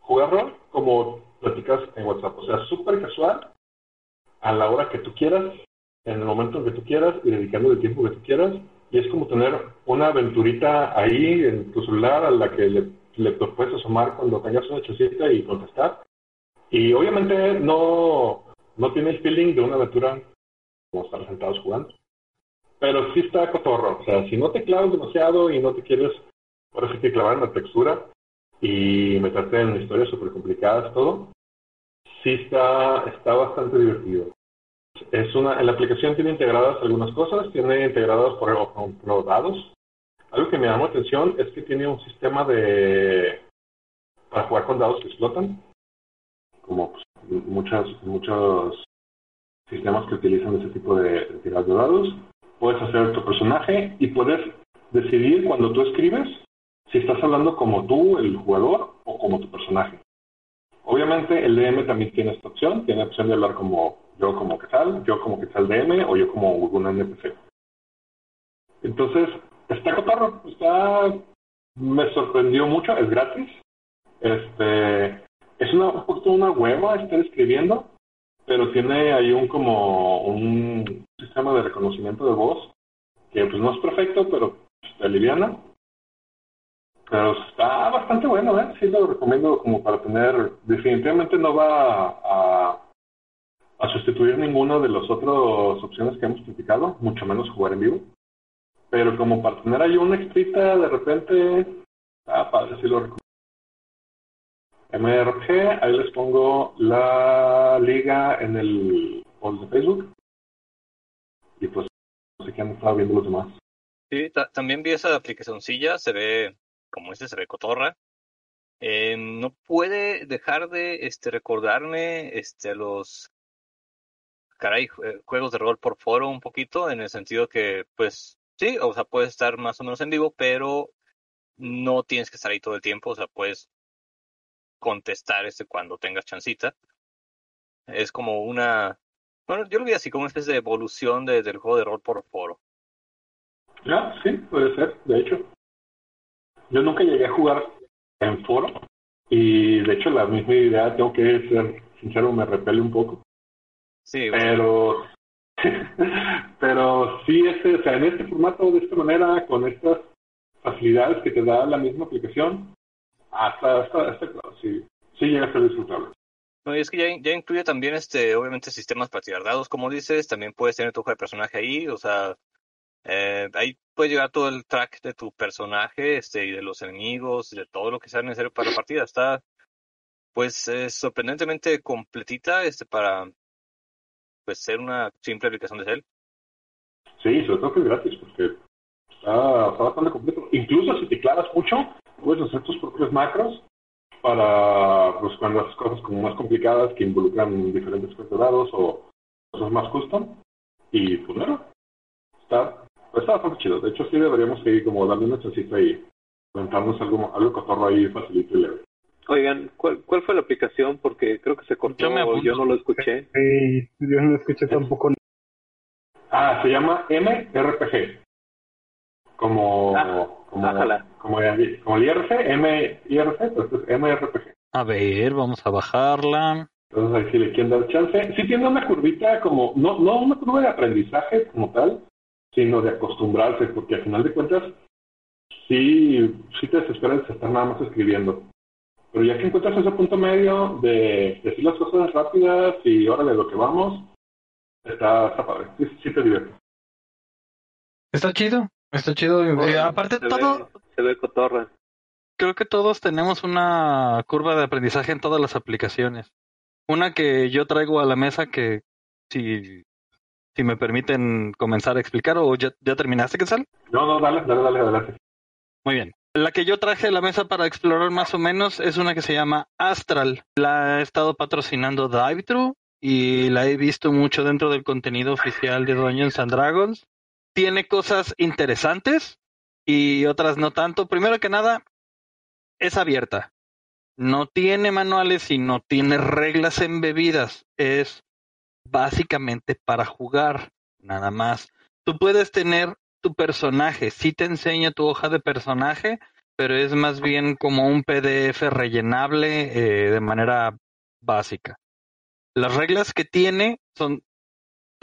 Speaker 1: jugar rol como platicas en WhatsApp. O sea, súper casual, a la hora que tú quieras, en el momento en que tú quieras y dedicando el tiempo que tú quieras. Y es como tener una aventurita ahí en tu celular a la que le, le puedes asomar cuando tengas una chocita y contestar. Y obviamente no, no tiene el feeling de una aventura como estar sentados jugando. Pero sí está cotorro. O sea, si no te clavas demasiado y no te quieres, ahora sí que clavar en la textura y meterte en historias súper complicadas, todo, sí está, está bastante divertido. Es una, la aplicación tiene integradas algunas cosas, tiene integrados, por ejemplo, dados. Algo que me llamó la atención es que tiene un sistema de para jugar con dados que explotan, como pues, muchos muchos sistemas que utilizan ese tipo de, de tiras de dados. Puedes hacer tu personaje y puedes decidir cuando tú escribes si estás hablando como tú, el jugador, o como tu personaje. Obviamente el DM también tiene esta opción, tiene la opción de hablar como yo como Quetzal, yo como Quetzal DM o yo como algún NPC. Entonces, está cotorro, está me sorprendió mucho, es gratis. Este es una un poquito una hueva estar escribiendo, pero tiene ahí un como un sistema de reconocimiento de voz que pues no es perfecto, pero te aliviana. Pero está bastante bueno, ¿eh? Sí lo recomiendo como para tener, definitivamente no va a, a sustituir ninguna de las otras opciones que hemos criticado, mucho menos jugar en vivo. Pero como para tener ahí una extrita de repente, ah, padre, sí lo recomiendo. MRG, ahí les pongo la liga en el post de Facebook. Y pues, no sé qué han estado viendo los demás.
Speaker 4: Sí, ta- también vi esa aplicacioncilla, se ve, como dice, se ve cotorra. Eh, no puede dejar de este, recordarme este, los caray, jue- juegos de rol por foro un poquito, en el sentido que, pues, sí, o sea, puedes estar más o menos en vivo, pero no tienes que estar ahí todo el tiempo, o sea, puedes contestar este cuando tengas chancita. Es como una, bueno, yo lo vi así como una especie de evolución de- del juego de rol por foro.
Speaker 1: Ah, sí, puede ser, de hecho. Yo nunca llegué a jugar en foro y de hecho la misma idea, tengo que ser sincero, me repele un poco.
Speaker 4: Sí, bueno,
Speaker 1: Pero, pero sí, este, o sea, en este formato, de esta manera, con estas facilidades que te da la misma aplicación, hasta, hasta, hasta claro, sí, sí llega a ser disfrutable.
Speaker 4: No, y es que ya, ya incluye también, este, obviamente, sistemas para tirar dados, como dices, también puedes tener tu hoja de personaje ahí, o sea, eh, ahí puede llegar todo el track de tu personaje, este, y de los enemigos, de todo lo que sea necesario para la partida. Está, pues, eh, sorprendentemente completita, este, para, pues, ser una simple aplicación de Cell.
Speaker 1: Sí, sobre todo que es gratis, porque está, está bastante completo. Incluso si te clavas mucho, puedes hacer tus propios macros para pues, cuando haces cosas como más complicadas que involucran diferentes dados o cosas más custom. Y pues bueno, está, está bastante chido. De hecho, sí deberíamos seguir como darle una chancita y comentarnos algo, algo cotorro ahí facilito y leve.
Speaker 2: Oigan, ¿cuál, ¿cuál fue la aplicación? Porque creo que se cortó,
Speaker 5: Yo
Speaker 2: no lo escuché.
Speaker 3: Sí, yo no escuché tampoco.
Speaker 1: Ah, se llama MRPG. Como,
Speaker 2: Ah,
Speaker 1: como,
Speaker 2: ájala.
Speaker 1: como, el- como el IRC, M, IRC, pues es MRPG.
Speaker 5: A ver, vamos a bajarla.
Speaker 1: Entonces ahí sí le quieren dar chance. Sí tiene una curvita como, no, no una curva de aprendizaje como tal, sino de acostumbrarse, porque al final de cuentas sí, sí te desesperas de estar nada más escribiendo. Pero ya que encuentras ese punto medio de decir las cosas rápidas y órale lo que vamos, está, está padre. Sí, sí te diviertes.
Speaker 5: Está chido, está chido. Eh, aparte
Speaker 2: se
Speaker 5: todo,
Speaker 2: Ve, se ve cotorra.
Speaker 5: creo que todos tenemos una curva de aprendizaje en todas las aplicaciones. Una que yo traigo a la mesa que si, si me permiten comenzar a explicar o ya, ya terminaste, ¿qué sal?
Speaker 1: No, no, dale, dale, dale, adelante.
Speaker 5: Muy bien. La que yo traje a la mesa para explorar más o menos es una que se llama Astral. La he estado patrocinando DiveThru y la he visto mucho dentro del contenido oficial de Dungeons and Dragons. Tiene cosas interesantes y otras no tanto. Primero que nada, es abierta. No tiene manuales y no tiene reglas embebidas. Es básicamente para jugar, nada más. Tú puedes tener tu personaje, sí te enseña tu hoja de personaje, pero es más bien como un PDF rellenable eh, de manera básica. Las reglas que tiene son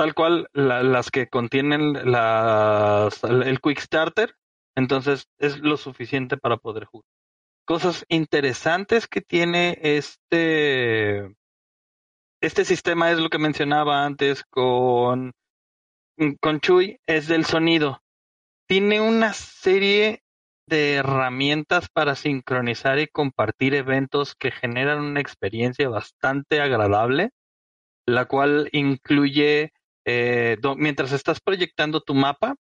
Speaker 5: tal cual la- las que contienen el Quick Starter, entonces es lo suficiente para poder jugar. Cosas interesantes que tiene este este sistema es lo que mencionaba antes con con Chuy es del sonido. Tiene una serie de herramientas para sincronizar y compartir eventos que generan una experiencia bastante agradable, la cual incluye, eh, do- mientras estás proyectando tu mapa,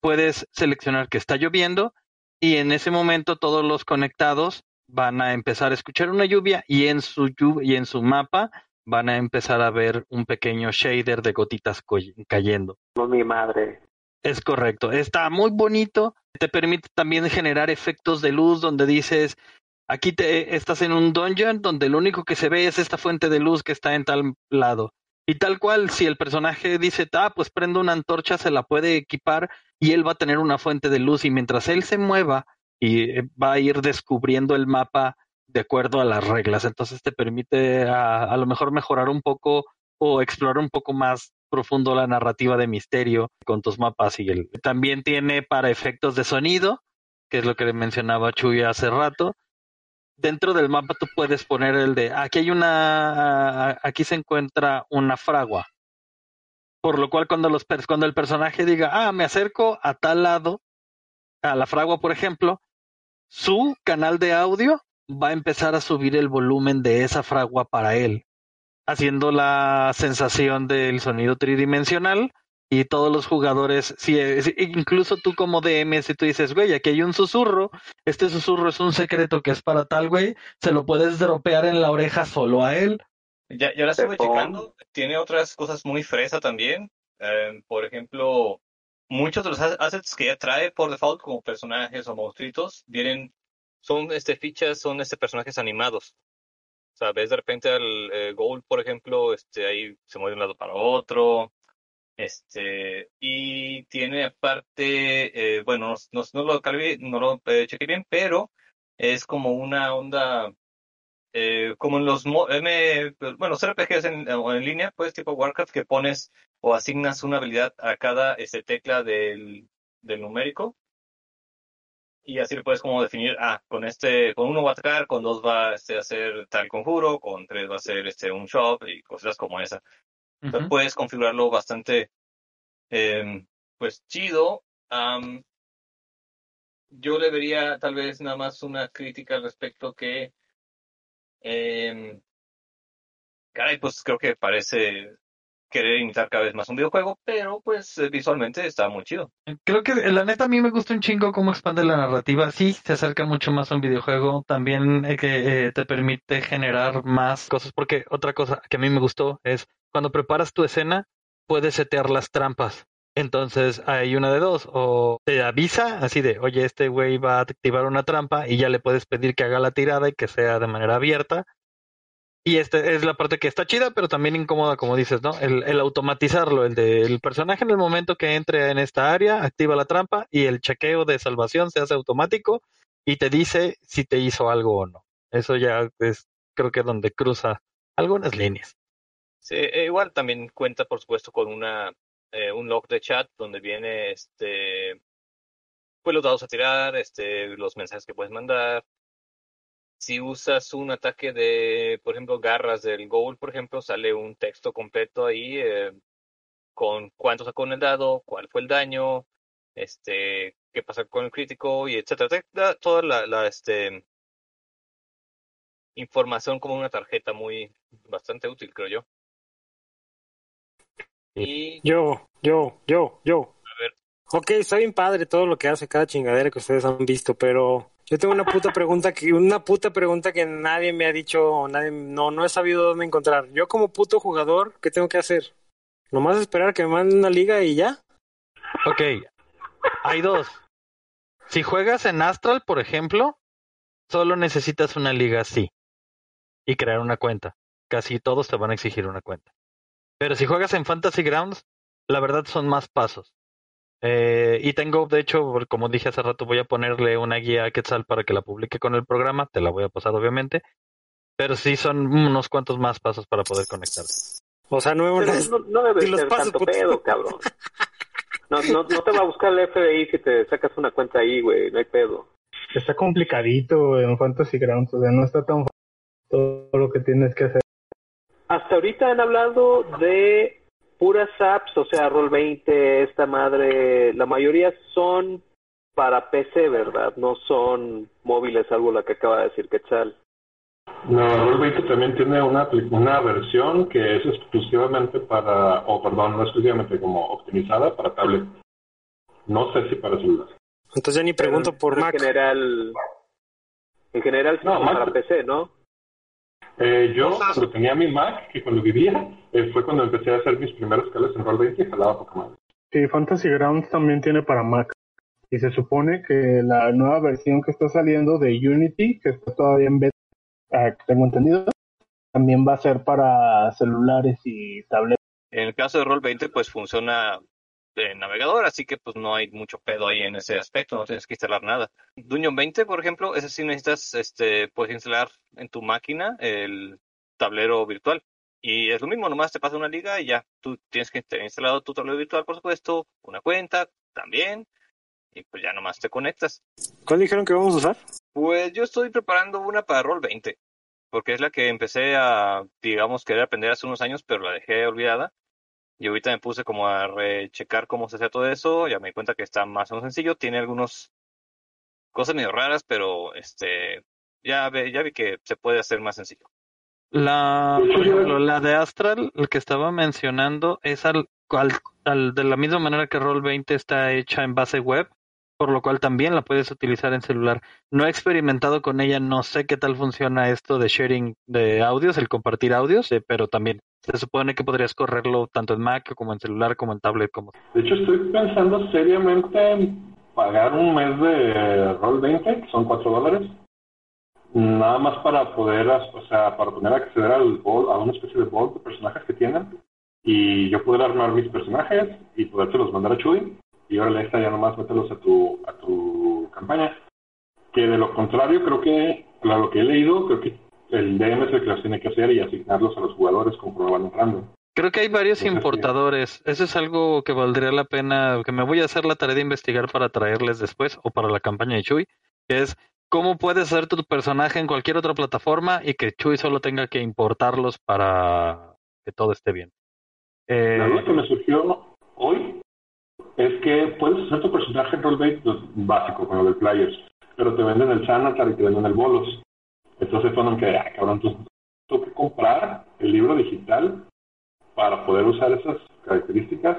Speaker 5: puedes seleccionar que está lloviendo y en ese momento todos los conectados van a empezar a escuchar una lluvia y en su, y en su mapa van a empezar a ver un pequeño shader de gotitas cayendo.
Speaker 2: No, mi madre.
Speaker 5: Es correcto. Está muy bonito. Te permite también generar efectos de luz donde dices, aquí te estás en un dungeon donde lo único que se ve es esta fuente de luz que está en tal lado. Y tal cual, si el personaje dice, ah, pues prendo una antorcha, se la puede equipar y él va a tener una fuente de luz y mientras él se mueva y eh, va a ir descubriendo el mapa de acuerdo a las reglas. Entonces te permite a, a lo mejor mejorar un poco o explorar un poco más profundo la narrativa de misterio con tus mapas y el también tiene para efectos de sonido, que es lo que mencionaba Chuy hace rato. Dentro del mapa tú puedes poner el de aquí hay una aquí se encuentra una fragua. Por lo cual cuando los cuando el personaje diga, "Ah, me acerco a tal lado a la fragua, por ejemplo, su canal de audio va a empezar a subir el volumen de esa fragua para él haciendo la sensación del sonido tridimensional y todos los jugadores, si, incluso tú como DM, si tú dices, güey, aquí hay un susurro, este susurro es un secreto que es para tal, güey, se lo puedes dropear en la oreja solo a él.
Speaker 4: Ya, ya la estuve checando, tiene otras cosas muy fresa también. Eh, por ejemplo, muchos de los assets que ya trae por default como personajes o monstruitos vienen, son este fichas, son este personajes animados. O sea, ves de repente al eh, Gold, por ejemplo, este ahí se mueve de un lado para otro. Este, y tiene aparte, eh, bueno, no, lo, no lo eh, chequé bien, pero es como una onda, eh, como en los M, bueno, RPGs en, en línea, pues tipo Warcraft, que pones o asignas una habilidad a cada este, tecla del, del numérico. Y así le puedes como definir, ah, con este, con uno va a atacar, con dos va este, a hacer tal conjuro, con tres va a hacer este, un shop y cosas como esa. Entonces puedes configurarlo bastante, em, pues chido. yo le vería tal vez nada más una crítica al respecto que, eh, caray, pues creo que parece querer imitar cada vez más un videojuego, pero pues eh, visualmente está muy chido.
Speaker 5: Creo que la neta a mí me gusta un chingo cómo expande la narrativa. Sí, se acerca mucho más a un videojuego. También eh, que eh, te permite generar más cosas, porque otra cosa que a mí me gustó es cuando preparas tu escena, puedes setear las trampas. Entonces hay una de dos, o te avisa así de, oye, este güey va a activar una trampa y ya le puedes pedir que haga la tirada y que sea de manera abierta, y esta es la parte que está chida, pero también incómoda, como dices, ¿no? El, el automatizarlo, el del personaje en el momento que entre en esta área, activa la trampa y el chequeo de salvación se hace automático y te dice si te hizo algo o no. Eso ya es, creo que es donde cruza algunas líneas.
Speaker 4: Sí, e igual también cuenta, por supuesto, con una eh, un log de chat donde viene este pues los dados a tirar, este, los mensajes que puedes mandar, si usas un ataque de, por ejemplo, garras del goal, por ejemplo, sale un texto completo ahí eh, con cuánto sacó en el dado, cuál fue el daño, este, qué pasa con el crítico y etcétera. Toda la, la este, información como una tarjeta muy bastante útil, creo yo.
Speaker 7: Y... Yo, yo, yo, yo. Ok, está bien padre todo lo que hace cada chingadera que ustedes han visto, pero yo tengo una puta pregunta que una puta pregunta que nadie me ha dicho, nadie no no he sabido dónde encontrar. Yo como puto jugador, ¿qué tengo que hacer? Nomás esperar que me manden una liga y ya.
Speaker 5: Ok. Hay dos. Si juegas en Astral, por ejemplo, solo necesitas una liga así y crear una cuenta. Casi todos te van a exigir una cuenta. Pero si juegas en Fantasy Grounds, la verdad son más pasos. Eh, y tengo, de hecho, como dije hace rato, voy a ponerle una guía a Quetzal para que la publique con el programa. Te la voy a pasar, obviamente. Pero sí son unos cuantos más pasos para poder conectarte.
Speaker 7: O sea, no,
Speaker 2: no, no debe ser tanto pedo, cabrón. No, no, no te va a buscar el FBI si te sacas una cuenta ahí, güey. No hay pedo.
Speaker 3: Está complicadito en Fantasy Grounds. O sea, no está tan fácil todo lo que tienes que hacer.
Speaker 2: Hasta ahorita han hablado de puras apps, o sea, Roll20, esta madre, la mayoría son para PC, ¿verdad? No son móviles, algo la que acaba de decir Quetzal.
Speaker 1: No, Roll20 también tiene una, una versión que es exclusivamente para, o perdón, no exclusivamente como optimizada para tablet. No sé si para celular.
Speaker 7: Entonces ya ni pregunto por Mac.
Speaker 2: En general, en general no, para PC, ¿no?
Speaker 1: Eh, yo, cuando tenía mi Mac, que cuando vivía, eh, fue cuando empecé a hacer mis primeros cales en Roll20 y jalaba Pokémon.
Speaker 3: Sí, Fantasy Grounds también tiene para Mac. Y se supone que la nueva versión que está saliendo de Unity, que está todavía en beta, ah, tengo entendido, también va a ser para celulares y tabletas.
Speaker 4: En el caso de Roll20, pues funciona de navegador, así que pues no hay mucho pedo ahí en ese aspecto, no tienes que instalar nada. Dungeon 20, por ejemplo, ese sí necesitas, este, puedes instalar en tu máquina el tablero virtual. Y es lo mismo, nomás te pasa una liga y ya, tú tienes que tener instalado tu tablero virtual, por supuesto, una cuenta también, y pues ya nomás te conectas.
Speaker 7: ¿Cuál dijeron que vamos a usar?
Speaker 4: Pues yo estoy preparando una para Roll 20, porque es la que empecé a, digamos, querer aprender hace unos años, pero la dejé olvidada. Y ahorita me puse como a rechecar cómo se hace todo eso, ya me di cuenta que está más o menos sencillo, tiene algunas cosas medio raras, pero este ya, ve, ya vi que se puede hacer más sencillo.
Speaker 5: La, la de Astral, el que estaba mencionando, es al, al- de la misma manera que Roll20 está hecha en base web, por lo cual también la puedes utilizar en celular. No he experimentado con ella, no sé qué tal funciona esto de sharing de audios, el compartir audios, eh, pero también se supone que podrías correrlo tanto en Mac como en celular, como en tablet, como
Speaker 1: De hecho, estoy pensando seriamente en pagar un mes de Roll20, que son 4 dólares, nada más para poder, o sea, para poder acceder al a una especie de bol de personajes que tienen, y yo poder armar mis personajes y podérselos mandar a Chuy, y ahora esta ya nomás mételos a tu, a tu campaña. Que de lo contrario, creo que, a lo que he leído, creo que el DM es el que los tiene que hacer y asignarlos a los jugadores conforme van entrando.
Speaker 5: Creo que hay varios
Speaker 1: Entonces,
Speaker 5: importadores. Eso es algo que valdría la pena, que me voy a hacer la tarea de investigar para traerles después o para la campaña de Chuy, que es cómo puedes hacer tu personaje en cualquier otra plataforma y que Chuy solo tenga que importarlos para que todo esté bien. Eh,
Speaker 1: La duda que me surgió hoy es que puedes hacer tu personaje en rollbait pues, básico con lo del players, pero te venden el Xanatar y te venden el bolos. Entonces fue como que, ah, cabrón, tengo que comprar el libro digital para poder usar esas características.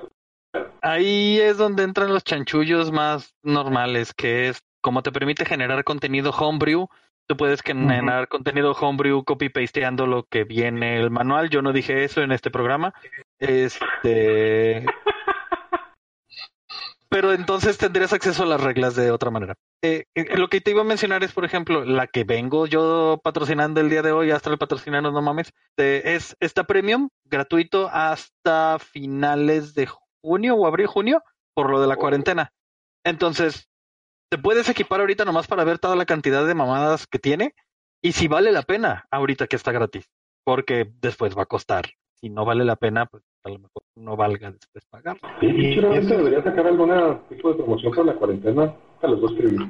Speaker 5: Ahí es donde entran los chanchullos más normales, que es como te permite generar contenido homebrew. Tú puedes generar contenido homebrew copy-pasteando lo que viene el manual. Yo no dije eso en este programa. Este. Pero entonces tendrías acceso a las reglas de otra manera. Eh, eh, lo que te iba a mencionar es, por ejemplo, la que vengo yo patrocinando el día de hoy, hasta el patrocinando, no mames, eh, es esta premium, gratuito hasta finales de junio o abril, junio, por lo de la cuarentena. Entonces, te puedes equipar ahorita nomás para ver toda la cantidad de mamadas que tiene y si vale la pena ahorita que está gratis, porque después va a costar. Si no vale la pena, pues a lo mejor no valga después pagar.
Speaker 1: Sí,
Speaker 3: Y- eso-
Speaker 1: debería sacar algún tipo de promoción para la cuarentena. A los dos escribir.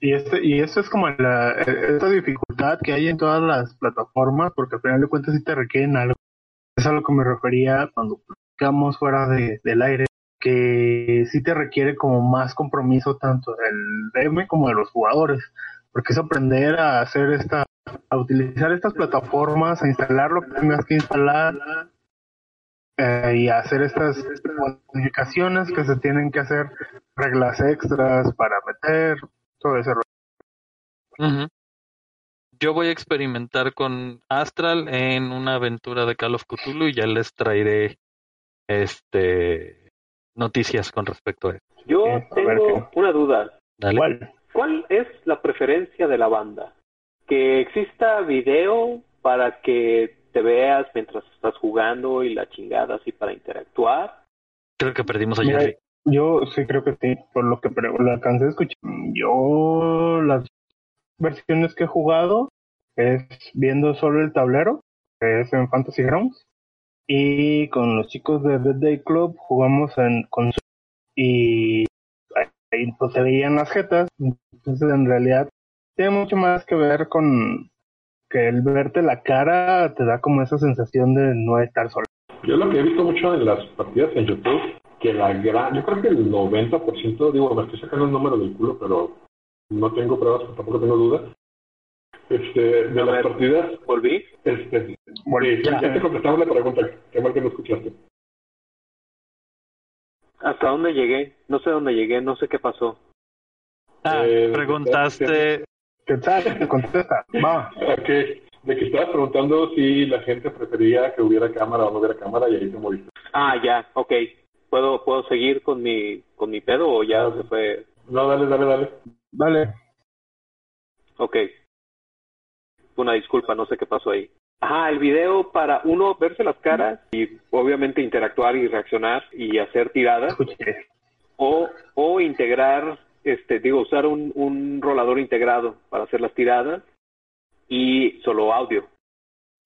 Speaker 3: Y este y eso es como la, esta dificultad que hay en todas las plataformas, porque al final de cuentas sí te requieren algo. Es a lo que me refería cuando platicamos fuera de, del aire, que sí te requiere como más compromiso tanto del DM como de los jugadores, porque es aprender a hacer esta, a utilizar estas plataformas, a instalar lo que tengas que instalar, eh, y hacer estas modificaciones que se tienen que hacer, reglas extras para meter, todo ese rollo.
Speaker 5: Yo voy a experimentar con Astral en una aventura de Call of Cthulhu y ya les traeré este noticias con respecto a eso.
Speaker 2: Yo tengo una duda.
Speaker 5: Dale.
Speaker 3: Igual.
Speaker 2: ¿Cuál es la preferencia de la banda? ¿Que exista video para que te veas mientras estás jugando y la chingada así para interactuar?
Speaker 5: Creo que perdimos a
Speaker 3: Mira,
Speaker 5: Jerry.
Speaker 3: Yo sí creo que sí, por lo que lo alcancé a escuchar. Yo las versiones que he jugado es viendo solo el tablero, que es en Fantasy Grounds, y con los chicos de Dead Day Club jugamos en con y ahí pues se veían las jetas, entonces en realidad tiene mucho más que ver con que el verte la cara te da como esa sensación de no estar solo.
Speaker 1: Yo lo que he visto mucho en las partidas en YouTube, que la gran, yo creo que el 90%, digo, me estoy sacando el número del culo, pero no tengo pruebas, tampoco tengo dudas. Este, de
Speaker 2: A
Speaker 1: las
Speaker 2: ver.
Speaker 1: partidas,
Speaker 2: ¿Volví?
Speaker 1: este, sí,
Speaker 3: ya.
Speaker 1: ya te contestamos la pregunta, qué mal que no escuchaste.
Speaker 2: ¿Hasta dónde llegué? No sé dónde llegué, no sé qué pasó.
Speaker 5: Ah,
Speaker 1: Eh,
Speaker 5: preguntaste.
Speaker 3: ¿Qué tal? Te contesta. Va.
Speaker 1: Ok, de que estabas preguntando si la gente prefería que hubiera cámara o no hubiera cámara y ahí te moviste.
Speaker 2: Ah, ya, ok. ¿Puedo, ¿Puedo seguir con mi, con mi pedo o ya se fue?
Speaker 1: No, dale, dale, dale.
Speaker 3: Dale.
Speaker 2: Ok. Una disculpa, no sé qué pasó ahí. Ajá, el video para uno verse las caras y obviamente interactuar y reaccionar y hacer tiradas
Speaker 3: Escuché.
Speaker 2: o, o integrar, este, digo, usar un, un rolador integrado para hacer las tiradas y solo audio.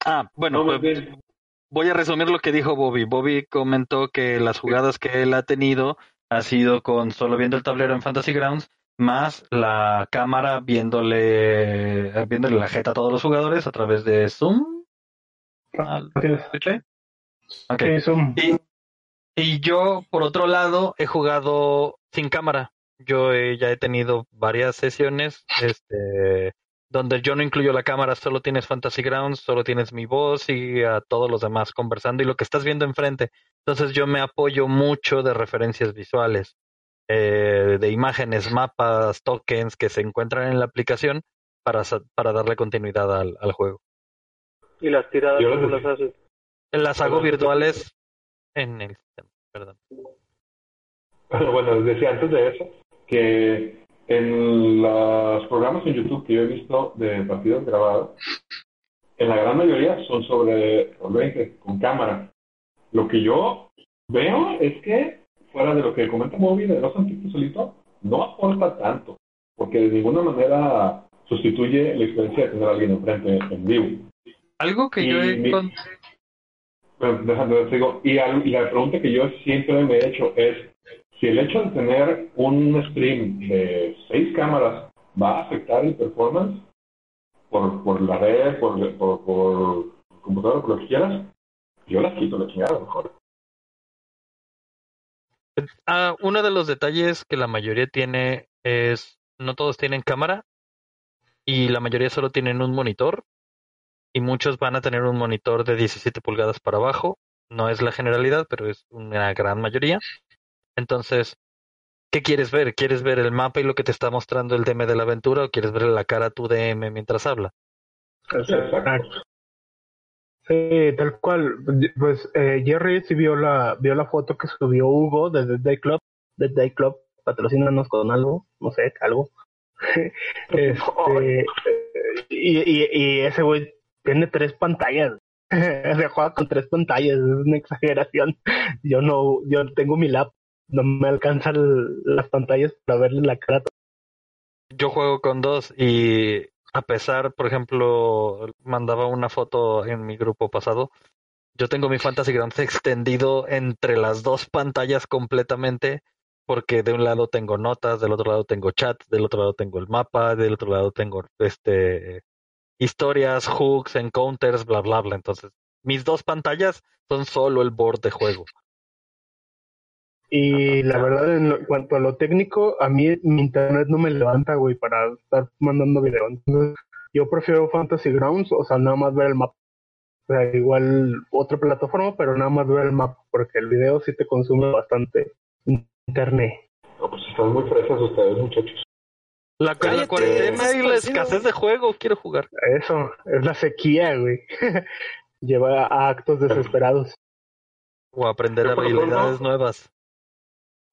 Speaker 5: Ah, bueno,
Speaker 1: No,
Speaker 5: pues,
Speaker 1: bien,
Speaker 5: voy a resumir lo que dijo Bobby. Bobby comentó que las jugadas que él ha tenido ha sido con solo viendo el tablero en Fantasy Grounds más la cámara viéndole viéndole la jeta a todos los jugadores a través de Zoom. ¿lo escuché? Ok.
Speaker 3: Sí, Zoom.
Speaker 5: Y, y yo, por otro lado, he jugado sin cámara. Yo ya he tenido varias sesiones este, donde yo no incluyo la cámara, solo tienes Fantasy Grounds, solo tienes mi voz y a todos los demás conversando y lo que estás viendo enfrente. Entonces yo me apoyo mucho de referencias visuales, eh, de imágenes, mapas, tokens que se encuentran en la aplicación para, para darle continuidad al, al juego.
Speaker 2: ¿Y las tiradas
Speaker 1: Yo
Speaker 2: cómo
Speaker 1: las-
Speaker 2: haces?
Speaker 5: Las hago virtuales en el sistema, perdón.
Speaker 1: Bueno, les decía antes de eso que en los programas en YouTube que yo he visto de partidos grabados, en la gran mayoría son sobre Roll 20 con cámara. Lo que yo veo es que, fuera de lo que comenta Moby de los antiguos solito, no aporta tanto, porque de ninguna manera sustituye la experiencia de tener a alguien enfrente en vivo.
Speaker 5: Algo que yo he
Speaker 1: mi-
Speaker 5: encont-
Speaker 1: Bueno, y, y la pregunta que yo siempre me he hecho es si el hecho de tener un stream de seis cámaras va a afectar el performance por, por la red, por, por, por computadora, por lo que quieras, yo las quito la chingada mejor.
Speaker 5: Ah, uno de los detalles que la mayoría tiene es, no todos tienen cámara y la mayoría solo tienen un monitor y muchos van a tener un monitor de 17 pulgadas para abajo. No es la generalidad, pero es una gran mayoría. Entonces, ¿qué quieres ver? ¿Quieres ver el mapa y lo que te está mostrando el DM de la aventura o quieres ver la cara a tu DM mientras habla?
Speaker 3: Sí, tal cual. Pues eh, Jerry sí vio la, vio la foto que subió Hugo desde Day Club. The Day Club, patrocínanos con algo, no sé, algo. este, y, y, y ese güey tiene tres pantallas. Se juega con tres pantallas, es una exageración. Yo no, yo tengo mi lap, no me alcanzan las pantallas para verle la cara.
Speaker 5: Yo juego con dos y a pesar, por ejemplo, mandaba una foto en mi grupo pasado. Yo tengo mi Fantasy Grounds extendido entre las dos pantallas completamente, porque de un lado tengo notas, del otro lado tengo chat, del otro lado tengo el mapa, del otro lado tengo este historias, hooks, encounters, bla bla bla. Entonces, mis dos pantallas son solo el board de juego.
Speaker 3: Y la verdad, en, lo- en cuanto a lo técnico, a mí mi internet no me levanta, güey, para estar mandando video. Entonces, yo prefiero Fantasy Grounds, o sea, nada más ver el mapa. O sea, igual otra plataforma, pero nada más ver el mapa, porque el video sí te consume bastante internet.
Speaker 1: No, pues están muy fresas ustedes, muchachos.
Speaker 5: La, la cuarentena y la escasez de juego, quiero jugar.
Speaker 3: Eso, es la sequía, güey. Lleva a actos desesperados.
Speaker 5: O aprender habilidades nuevas.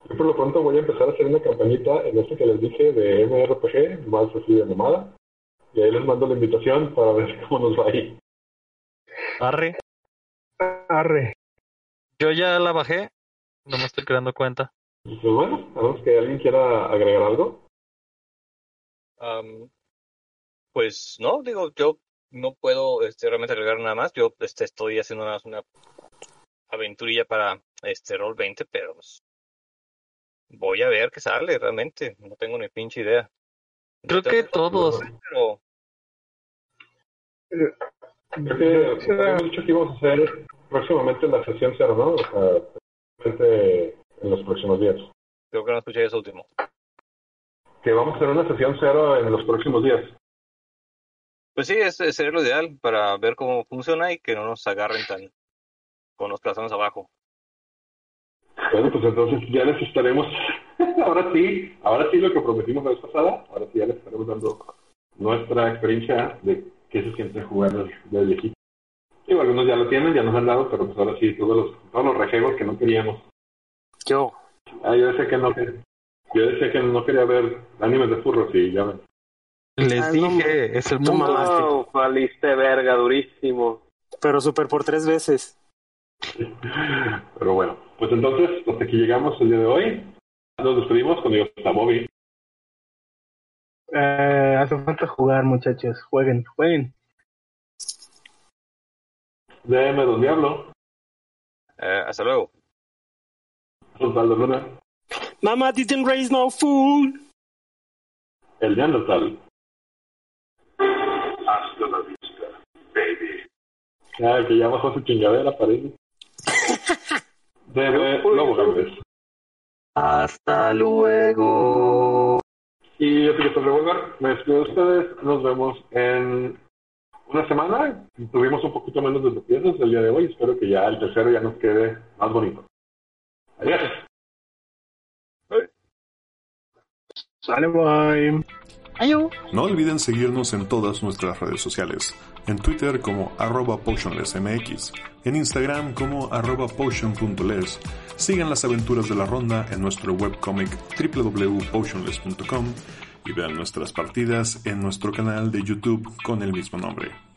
Speaker 1: Yo por lo pronto voy a empezar a hacer una campañita en este que les dije de MRPG, más así de nomada. Y ahí les mando la invitación para ver cómo nos va ahí.
Speaker 5: Arre.
Speaker 3: Arre.
Speaker 5: Yo ya la bajé, no me estoy creando cuenta.
Speaker 1: Pues bueno, a menos que alguien quiera agregar algo.
Speaker 4: Pues no, digo, yo no puedo este, realmente agregar nada más. Yo este, estoy haciendo nada más una aventurilla para este Roll 20, pero pues, voy a ver qué sale realmente. No tengo ni pinche idea.
Speaker 5: Creo que todos.
Speaker 4: Pero
Speaker 1: Creo que
Speaker 3: Sí.
Speaker 1: habíamos dicho que íbamos a hacer próximamente la sesión cero, ¿no? O sea, en los próximos días.
Speaker 4: creo que no escuché eso último.
Speaker 1: Que vamos a hacer una sesión cero en los próximos días.
Speaker 4: Pues sí, ese sería lo ideal para ver cómo funciona y que no nos agarren tan con los corazones abajo.
Speaker 1: Bueno, pues entonces ya les estaremos, ahora sí, ahora sí lo que prometimos la vez pasada, ahora sí ya les estaremos dando nuestra experiencia de qué se siente jugar de viejito. Digo, algunos ya lo tienen, ya nos han dado, pero pues ahora sí, todos los, todos los rejegos que no queríamos.
Speaker 7: Yo.
Speaker 1: Ah, yo decía que no, que- yo decía que no quería ver animes de furros y ya ven.
Speaker 5: Les
Speaker 7: no,
Speaker 5: dije, es el
Speaker 7: no
Speaker 5: mundo.
Speaker 2: No, valiste verga, durísimo.
Speaker 7: Pero super por tres veces.
Speaker 1: Pero bueno, pues entonces, hasta aquí llegamos el día de hoy. Nos despedimos con Dios está Bobby.
Speaker 3: Eh, hace falta jugar, muchachos. Jueguen, jueguen.
Speaker 1: DM Don Diablo,
Speaker 4: Eh, hasta luego.
Speaker 1: Osvaldo Luna,
Speaker 7: Mama didn't raise no fool.
Speaker 1: el Neandertal. Hasta la vista, baby. Ah, que ya bajó su chingadera, parece. DM Lobo Galvez.
Speaker 5: Hasta luego.
Speaker 1: Y yo soy Víctor Revolver. Me despido de ustedes. Nos vemos en una semana. Tuvimos un poquito menos de tropiezos el día de hoy. Espero que ya el tercero ya nos quede más bonito. Adiós.
Speaker 3: Sale, bye.
Speaker 6: No olviden seguirnos en todas nuestras redes sociales. En Twitter como arroba potionlessmx, en Instagram como arroba potion.les. Sigan las aventuras de la ronda en nuestro webcomic www.potionless.com y vean nuestras partidas en nuestro canal de YouTube con el mismo nombre.